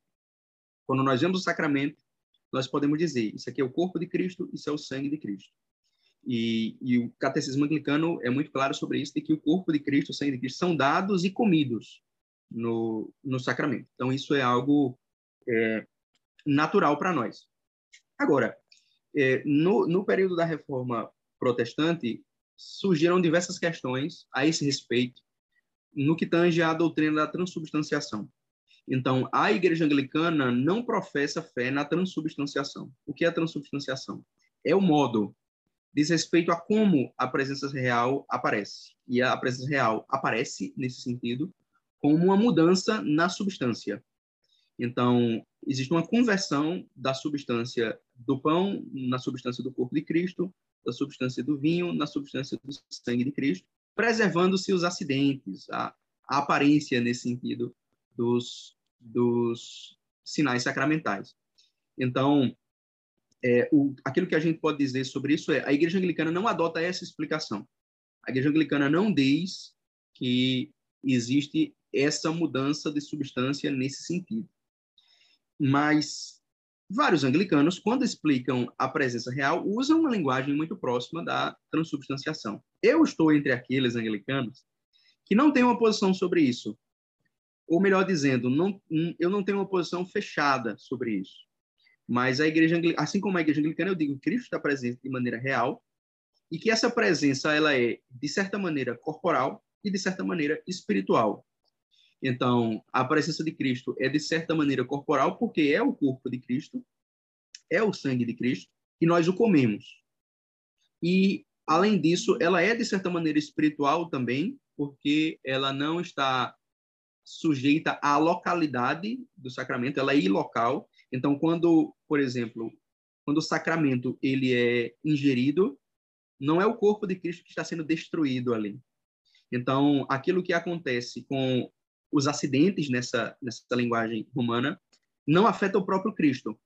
Quando nós vemos o sacramento, nós podemos dizer: isso aqui é o corpo de Cristo, isso é o sangue de Cristo. E, e, o catecismo anglicano é muito claro sobre isso, de que o corpo de Cristo, o sangue de Cristo, são dados e comidos no, no sacramento. Então, isso é algo é, natural para nós. Agora, é, no, no período da reforma protestante, surgiram diversas questões a esse respeito no que tange à doutrina da transubstanciação. Então, a Igreja Anglicana não professa fé na transubstanciação. O que é a transubstanciação? É o modo, diz respeito a como a presença real aparece. E a presença real aparece, nesse sentido, como uma mudança na substância. Então, existe uma conversão da substância do pão na substância do corpo de Cristo, da substância do vinho na substância do sangue de Cristo, preservando-se os acidentes, a, a, aparência nesse sentido dos, dos sinais sacramentais. Então, é, o, aquilo que a gente pode dizer sobre isso é a Igreja Anglicana não adota essa explicação. A Igreja Anglicana não diz que existe essa mudança de substância nesse sentido. Mas Vários anglicanos, quando explicam a presença real, usam uma linguagem muito próxima da transubstanciação. Eu estou entre aqueles anglicanos que não têm uma posição sobre isso. Ou melhor dizendo, não, eu não tenho uma posição fechada sobre isso. Mas a igreja, assim como a igreja anglicana, eu digo que Cristo está presente de maneira real e que essa presença ela é de certa maneira corporal e de certa maneira espiritual. Então, a presença de Cristo é de certa maneira corporal, porque é o corpo de Cristo, é o sangue de Cristo, e nós o comemos. E, além disso, ela é de certa maneira espiritual também, porque ela não está sujeita à localidade do sacramento, ela é ilocal. Então, quando, por exemplo, quando o sacramento ele é ingerido, não é o corpo de Cristo que está sendo destruído ali. Então, aquilo que acontece com os acidentes nessa, nessa linguagem romana não afetam o próprio Cristo.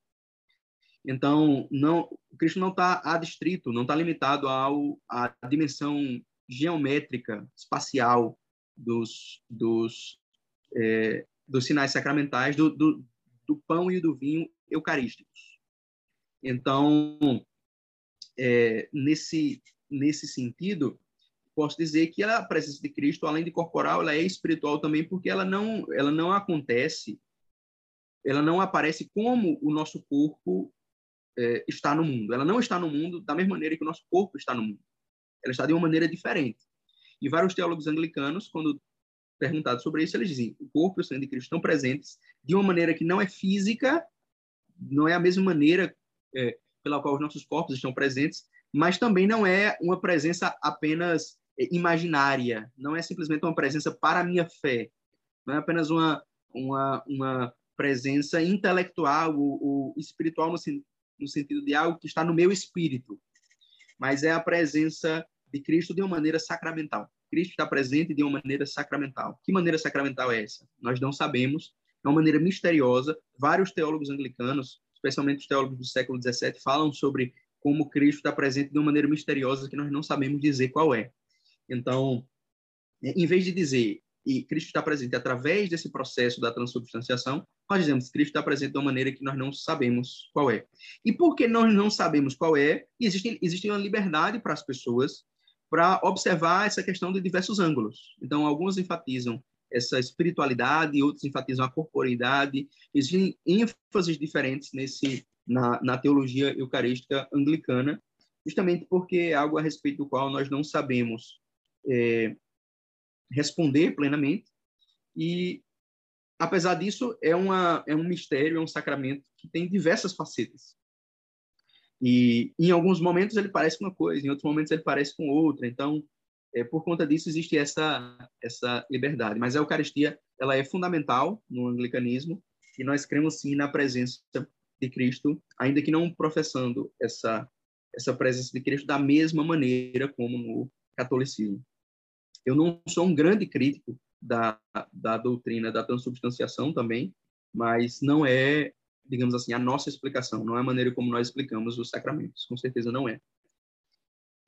Então, não, o Cristo não está adstrito, não está limitado ao, à dimensão geométrica, espacial dos, dos, é, dos sinais sacramentais, do, do, do, pão e do vinho eucarísticos. Então, é, nesse, nesse sentido, posso dizer que a presença de Cristo, além de corporal, ela é espiritual também, porque ela não, ela não acontece, ela não aparece como o nosso corpo é, está no mundo. Ela não está no mundo da mesma maneira que o nosso corpo está no mundo. Ela está de uma maneira diferente. E vários teólogos anglicanos, quando perguntados sobre isso, eles dizem: o corpo e o sangue de Cristo estão presentes de uma maneira que não é física, não é a mesma maneira é, pela qual os nossos corpos estão presentes, mas também não é uma presença apenas é, imaginária, não é simplesmente uma presença para a minha fé, não é apenas uma, uma, uma presença intelectual ou, ou espiritual no, no sentido de algo que está no meu espírito, mas é a presença de Cristo de uma maneira sacramental. Cristo está presente de uma maneira sacramental. Que maneira sacramental é essa? Nós não sabemos. É uma maneira misteriosa. Vários teólogos anglicanos, especialmente os teólogos do século XVII, falam sobre como Cristo está presente de uma maneira misteriosa que nós não sabemos dizer qual é. Então, em vez de dizer e Cristo está presente através desse processo da transubstanciação, nós dizemos que Cristo está presente de uma maneira que nós não sabemos qual é. E porque nós não sabemos qual é, existe, existe uma liberdade para as pessoas para observar essa questão de diversos ângulos. Então, alguns enfatizam essa espiritualidade, outros enfatizam a corporeidade. Existem ênfases diferentes nesse na, na teologia eucarística anglicana, justamente porque é algo a respeito do qual nós não sabemos é, responder plenamente. E, apesar disso, é, uma, é um mistério, é um sacramento que tem diversas facetas. E, em alguns momentos, ele parece uma coisa, em outros momentos, ele parece com outra. Então, é, por conta disso existe essa essa liberdade. Mas a Eucaristia ela é fundamental no anglicanismo e nós cremos sim na presença de Cristo, ainda que não professando essa essa presença de Cristo da mesma maneira como no catolicismo. Eu não sou um grande crítico da, da doutrina da transubstanciação também, mas não é, digamos assim, a nossa explicação, não é a maneira como nós explicamos os sacramentos, com certeza não é.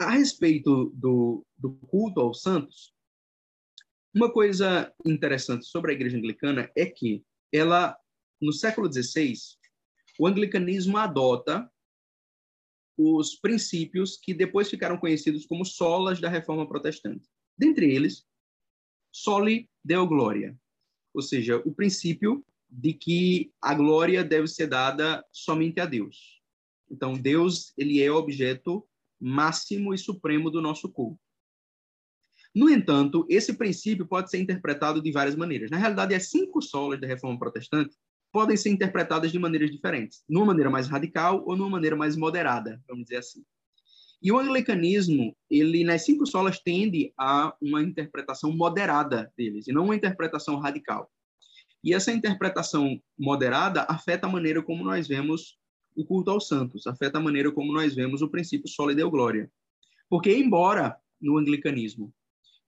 A respeito do, do culto aos santos, uma coisa interessante sobre a igreja anglicana é que ela, no século XVI, o anglicanismo adota os princípios que depois ficaram conhecidos como solas da reforma protestante. Dentre eles, soli deo gloria, ou seja, o princípio de que a glória deve ser dada somente a Deus. Então, Deus, ele é objeto máximo e supremo do nosso culto. No entanto, esse princípio pode ser interpretado de várias maneiras. Na realidade, as cinco solas da reforma protestante podem ser interpretadas de maneiras diferentes, numa maneira mais radical ou numa maneira mais moderada, vamos dizer assim. E o anglicanismo, ele nas cinco solas tende a uma interpretação moderada deles, e não uma interpretação radical. E essa interpretação moderada afeta a maneira como nós vemos o culto aos santos, afeta a maneira como nós vemos o princípio sólido e glória. Porque, embora no anglicanismo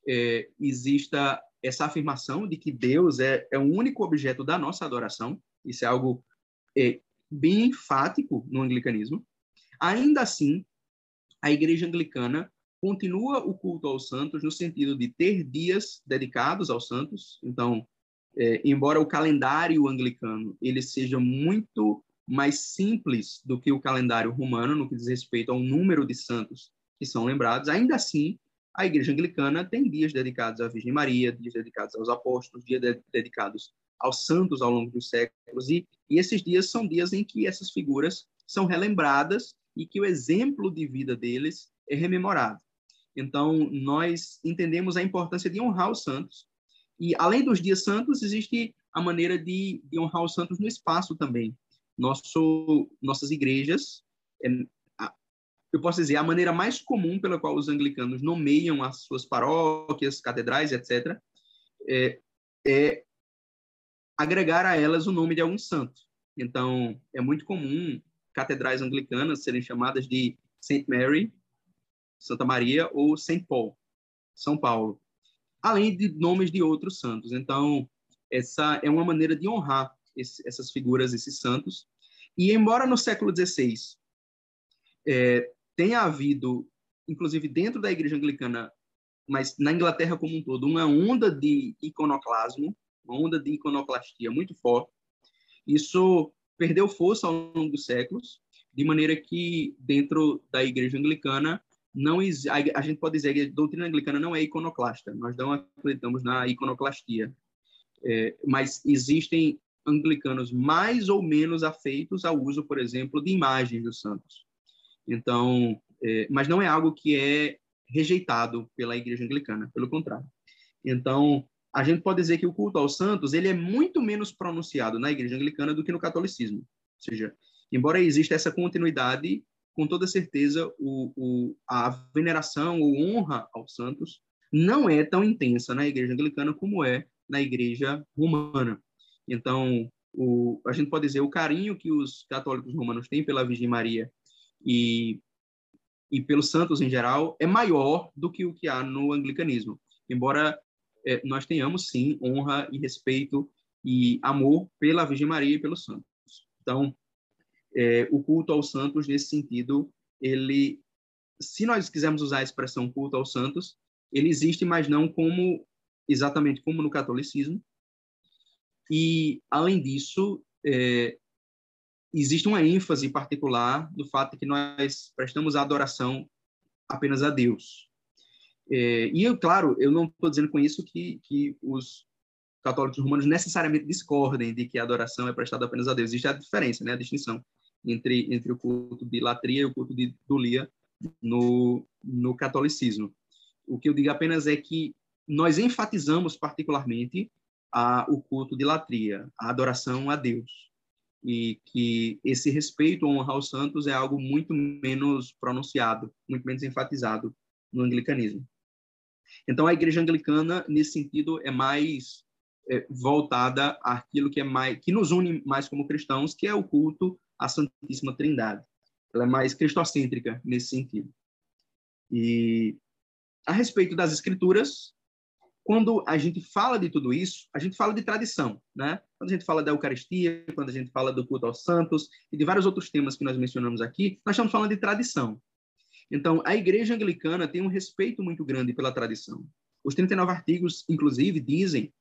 é, exista essa afirmação de que Deus é, é o único objeto da nossa adoração, isso é algo é, bem enfático no anglicanismo, ainda assim, a igreja anglicana continua o culto aos santos no sentido de ter dias dedicados aos santos. Então, é, embora o calendário anglicano ele seja muito mais simples do que o calendário romano no que diz respeito ao número de santos que são lembrados, ainda assim, a Igreja Anglicana tem dias dedicados à Virgem Maria, dias dedicados aos apóstolos, dias de dedicados aos santos ao longo dos séculos, e, e esses dias são dias em que essas figuras são relembradas e que o exemplo de vida deles é rememorado. Então, nós entendemos a importância de honrar os santos, e além dos dias santos, existe a maneira de, de honrar os santos no espaço também nosso, nossas igrejas, é, eu posso dizer, a maneira mais comum pela qual os anglicanos nomeiam as suas paróquias, catedrais, etc., é, é agregar a elas o nome de algum santo. Então, é muito comum catedrais anglicanas serem chamadas de Saint Mary, Santa Maria ou Saint Paul, São Paulo, além de nomes de outros santos. Então, essa é uma maneira de honrar esse, essas figuras, esses santos. E embora no século XVI é, tenha havido, inclusive dentro da Igreja Anglicana, mas na Inglaterra como um todo, uma onda de iconoclasmo, uma onda de iconoclastia muito forte, isso perdeu força ao longo dos séculos, de maneira que dentro da Igreja Anglicana não a gente pode dizer que a doutrina anglicana não é iconoclasta. Nós não acreditamos na iconoclastia, é, mas existem anglicanos mais ou menos afeitos ao uso, por exemplo, de imagens dos santos. Então, é, mas não é algo que é rejeitado pela Igreja Anglicana, pelo contrário. Então, a gente pode dizer que o culto aos santos ele é muito menos pronunciado na Igreja Anglicana do que no catolicismo. Ou seja, embora exista essa continuidade, com toda certeza o, o, a veneração ou honra aos santos não é tão intensa na Igreja Anglicana como é na Igreja Romana. Então, o, a gente pode dizer o carinho que os católicos romanos têm pela Virgem Maria e, e pelos santos em geral é maior do que o que há no anglicanismo. Embora é, nós tenhamos, sim, honra e respeito e amor pela Virgem Maria e pelos santos. Então, é, o culto aos santos, nesse sentido, ele, se nós quisermos usar a expressão culto aos santos, ele existe, mas não como exatamente como no catolicismo, e, além disso, é, existe uma ênfase particular do fato de que nós prestamos a adoração apenas a Deus. É, e, eu, claro, eu não estou dizendo com isso que, que os católicos romanos necessariamente discordem de que a adoração é prestada apenas a Deus. Existe a diferença, né, a distinção entre, entre o culto de latria e o culto de dulia no, no catolicismo. O que eu digo apenas é que nós enfatizamos particularmente a, o culto de latria, a adoração a Deus. E que esse respeito, honra aos santos é algo muito menos pronunciado, muito menos enfatizado no anglicanismo. Então, a igreja anglicana, nesse sentido, é mais é, voltada àquilo que é mais que nos une mais como cristãos, que é o culto à Santíssima Trindade. Ela é mais cristocêntrica nesse sentido. E a respeito das escrituras, quando a gente fala de tudo isso, a gente fala de tradição, né? Quando a gente fala da Eucaristia, quando a gente fala do culto aos santos e de vários outros temas que nós mencionamos aqui, nós estamos falando de tradição. Então, a igreja anglicana tem um respeito muito grande pela tradição. Os 39 artigos, inclusive, dizem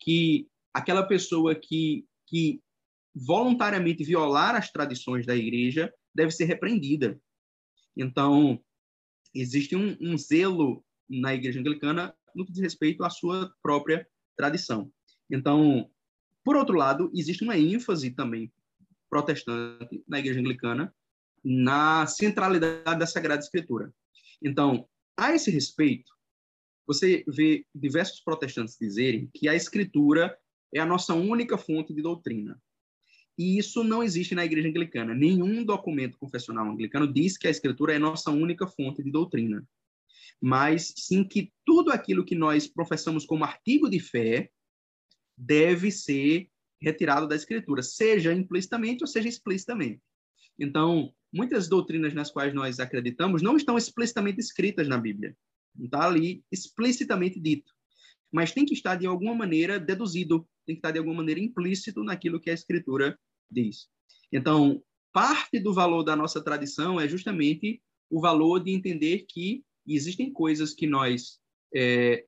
que aquela pessoa que, que voluntariamente violar as tradições da igreja deve ser repreendida. Então, existe um, um zelo na igreja anglicana no que diz respeito à sua própria tradição. Então, por outro lado, existe uma ênfase também protestante na igreja anglicana na centralidade da Sagrada Escritura. Então, a esse respeito, você vê diversos protestantes dizerem que a Escritura é a nossa única fonte de doutrina. E isso não existe na igreja anglicana. Nenhum documento confessional anglicano diz que a Escritura é nossa única fonte de doutrina. Mas sim que tudo aquilo que nós professamos como artigo de fé deve ser retirado da Escritura, seja implicitamente ou seja explicitamente. Então, muitas doutrinas nas quais nós acreditamos não estão explicitamente escritas na Bíblia. Não está ali explicitamente dito. Mas tem que estar, de alguma maneira, deduzido, tem que estar, de alguma maneira, implícito naquilo que a Escritura diz. Então, parte do valor da nossa tradição é justamente o valor de entender que existem coisas que nós é,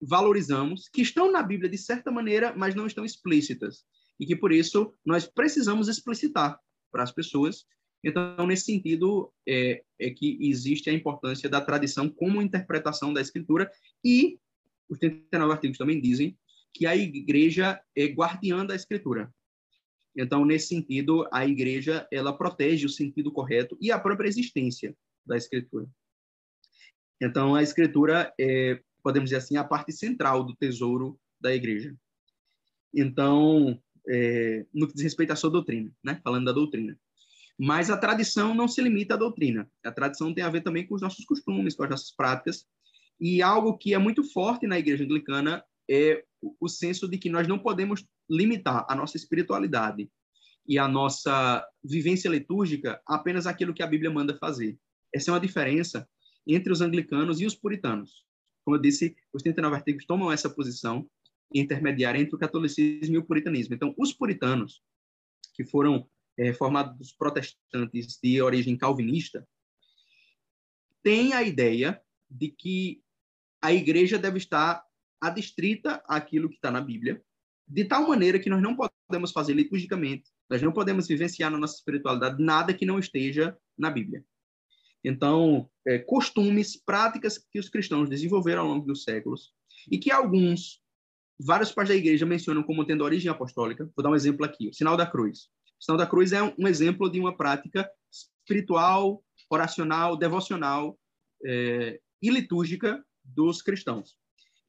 valorizamos, que estão na Bíblia de certa maneira, mas não estão explícitas. E que, por isso, nós precisamos explicitar para as pessoas então, nesse sentido, é, é, que existe a importância da tradição como interpretação da escritura e os 39 artigos também dizem que a igreja é guardiã da escritura. Então, nesse sentido, a igreja ela protege o sentido correto e a própria existência da escritura. Então, a escritura é, podemos dizer assim, a parte central do tesouro da igreja. Então, é, no que diz respeito à sua doutrina, né? Falando da doutrina. Mas a tradição não se limita à doutrina. A tradição tem a ver também com os nossos costumes, com as nossas práticas. E algo que é muito forte na igreja anglicana é o senso de que nós não podemos limitar a nossa espiritualidade e a nossa vivência litúrgica apenas aquilo que a Bíblia manda fazer. Essa é uma diferença entre os anglicanos e os puritanos. Como eu disse, os 39 artigos tomam essa posição intermediária entre o catolicismo e o puritanismo. Então, os puritanos, que foram é, formado dos protestantes de origem calvinista, tem a ideia de que a igreja deve estar adstrita àquilo que está na Bíblia, de tal maneira que nós não podemos fazer liturgicamente, nós não podemos vivenciar na nossa espiritualidade nada que não esteja na Bíblia. Então, é, costumes, práticas que os cristãos desenvolveram ao longo dos séculos e que alguns, vários pais da igreja mencionam como tendo origem apostólica. Vou dar um exemplo aqui: o sinal da cruz. O sinal da cruz é um exemplo de uma prática espiritual, oracional, devocional é, e litúrgica dos cristãos.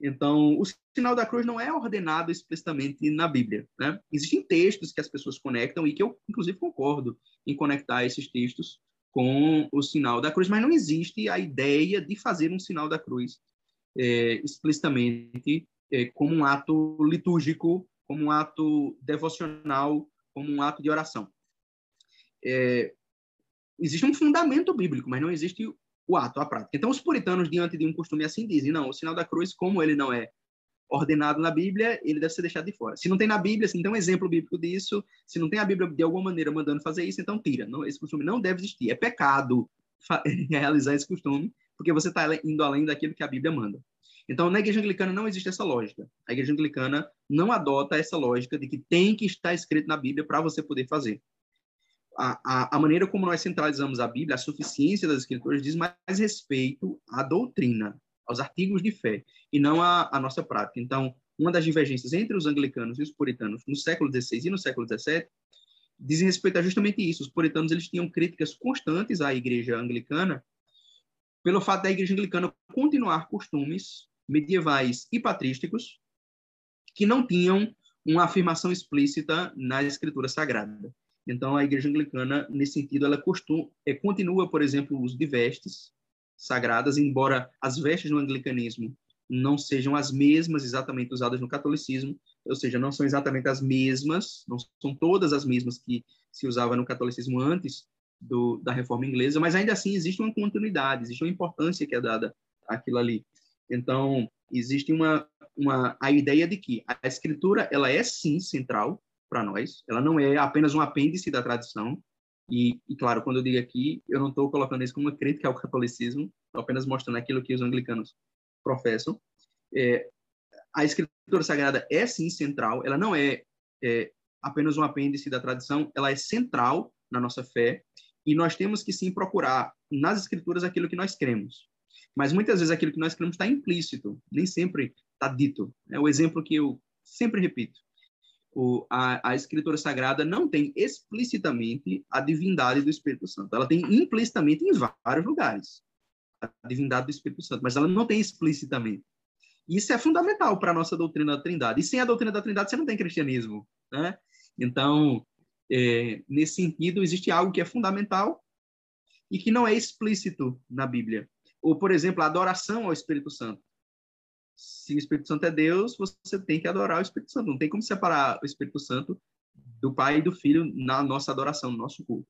Então, o sinal da cruz não é ordenado explicitamente na Bíblia. Né? Existem textos que as pessoas conectam e que eu, inclusive, concordo em conectar esses textos com o sinal da cruz, mas não existe a ideia de fazer um sinal da cruz é, explicitamente é, como um ato litúrgico, como um ato devocional como um ato de oração. É, existe um fundamento bíblico, mas não existe o ato, a prática. Então, os puritanos, diante de um costume assim, dizem: não, o sinal da cruz, como ele não é ordenado na Bíblia, ele deve ser deixado de fora. Se não tem na Bíblia, se não tem um exemplo bíblico disso, se não tem a Bíblia de alguma maneira mandando fazer isso, então tira. Não, esse costume não deve existir. É pecado realizar esse costume, porque você está indo além daquilo que a Bíblia manda. Então, na igreja anglicana não existe essa lógica. A igreja anglicana não adota essa lógica de que tem que estar escrito na Bíblia para você poder fazer. A, a, a, maneira como nós centralizamos a Bíblia, a suficiência das escrituras, diz mais respeito à doutrina, aos artigos de fé, e não à, à nossa prática. Então, uma das divergências entre os anglicanos e os puritanos no século XVI e no século XVII dizem respeito a justamente isso. Os puritanos eles tinham críticas constantes à igreja anglicana pelo fato da igreja anglicana continuar costumes medievais e patrísticos que não tinham uma afirmação explícita na escritura sagrada. Então, a igreja anglicana, nesse sentido, ela costuma, é, continua, por exemplo, o uso de vestes sagradas, embora as vestes no anglicanismo não sejam as mesmas exatamente usadas no catolicismo, ou seja, não são exatamente as mesmas, não são todas as mesmas que se usava no catolicismo antes do, da reforma inglesa, mas ainda assim existe uma continuidade, existe uma importância que é dada àquilo ali. Então, existe uma, uma a ideia de que a escritura ela é sim central para nós, ela não é apenas um apêndice da tradição, e, e, claro, quando eu digo aqui, eu não estou colocando isso como uma crítica ao catolicismo, apenas mostrando aquilo que os anglicanos professam. É, a escritura sagrada é sim central, ela não é, é apenas um apêndice da tradição, ela é central na nossa fé e nós temos que sim procurar nas escrituras aquilo que nós cremos. Mas muitas vezes aquilo que nós cremos está implícito, nem sempre está dito. É o exemplo que eu sempre repito. O, a, a, escritura sagrada não tem explicitamente a divindade do Espírito Santo. Ela tem implicitamente em vários lugares a divindade do Espírito Santo, mas ela não tem explicitamente. Isso é fundamental para a nossa doutrina da Trindade. E sem a doutrina da Trindade você não tem cristianismo, né? Então, é, nesse sentido, existe algo que é fundamental e que não é explícito na Bíblia. Ou, por exemplo, a adoração ao Espírito Santo. Se o Espírito Santo é Deus, você tem que adorar o Espírito Santo. Não tem como separar o Espírito Santo do Pai e do Filho na nossa adoração, no nosso culto.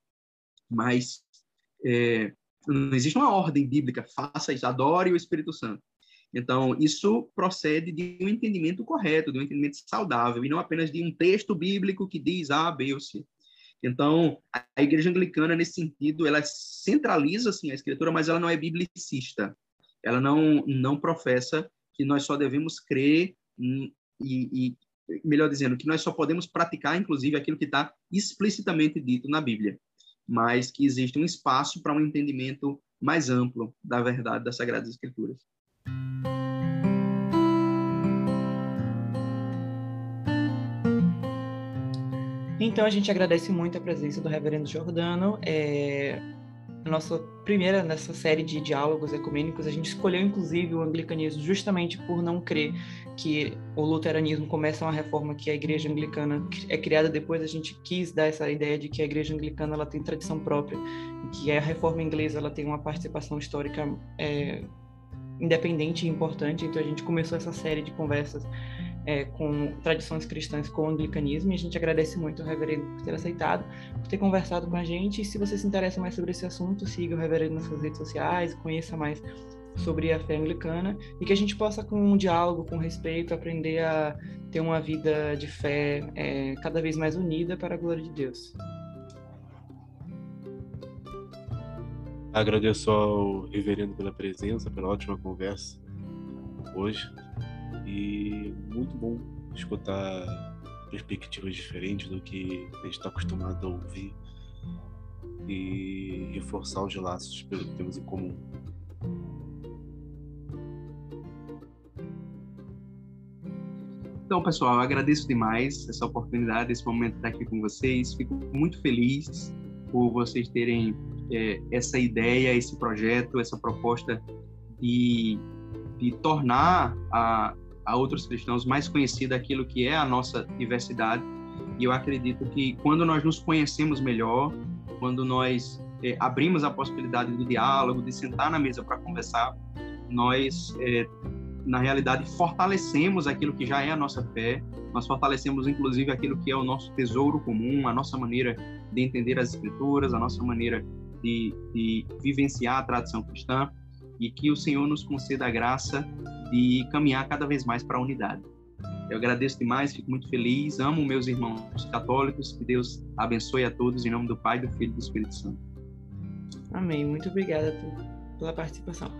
Mas é, não existe uma ordem bíblica, faça isso, adore o Espírito Santo. Então, isso procede de um entendimento correto, de um entendimento saudável, e não apenas de um texto bíblico que diz A, B ou C. Então, a igreja anglicana, nesse sentido, ela centraliza, assim, a escritura, mas ela não é biblicista. Ela não, não professa que nós só devemos crer e, e, melhor dizendo, que nós só podemos praticar, inclusive, aquilo que está explicitamente dito na Bíblia, mas que existe um espaço para um entendimento mais amplo da verdade das Sagradas Escrituras. Então a gente agradece muito a presença do Reverendo Jordano. É, nossa primeira nessa série de diálogos ecumênicos, a gente escolheu inclusive o anglicanismo justamente por não crer que o luteranismo começa uma reforma que a igreja anglicana é criada depois. A gente quis dar essa ideia de que a igreja anglicana ela tem tradição própria, que a reforma inglesa ela tem uma participação histórica é, independente e importante. Então a gente começou essa série de conversas é, com tradições cristãs com o anglicanismo e a gente agradece muito ao reverendo por ter aceitado, por ter conversado com a gente. E se você se interessa mais sobre esse assunto, siga o reverendo nas suas redes sociais, conheça mais sobre a fé anglicana e que a gente possa, com um diálogo, com respeito, aprender a ter uma vida de fé é, cada vez mais unida para a glória de Deus. Agradeço ao reverendo pela presença, pela ótima conversa hoje. E muito bom escutar perspectivas diferentes do que a gente está acostumado a ouvir e reforçar os laços que temos em comum. Então, pessoal, eu agradeço demais essa oportunidade, esse momento de estar aqui com vocês. Fico muito feliz por vocês terem é, essa ideia, esse projeto, essa proposta de, de tornar a, a outros cristãos mais conhecida aquilo que é a nossa diversidade. E eu acredito que quando nós nos conhecemos melhor, quando nós é, abrimos a possibilidade do diálogo, de sentar na mesa para conversar, nós, é, na realidade, fortalecemos aquilo que já é a nossa fé, nós fortalecemos, inclusive, aquilo que é o nosso tesouro comum, a nossa maneira de entender as Escrituras, a nossa maneira de, de vivenciar a tradição cristã e que o Senhor nos conceda a graça de caminhar cada vez mais para a unidade. Eu agradeço demais, fico muito feliz, amo meus irmãos católicos, que Deus abençoe a todos em nome do Pai, do Filho e do Espírito Santo. Amém. Muito obrigada pela participação.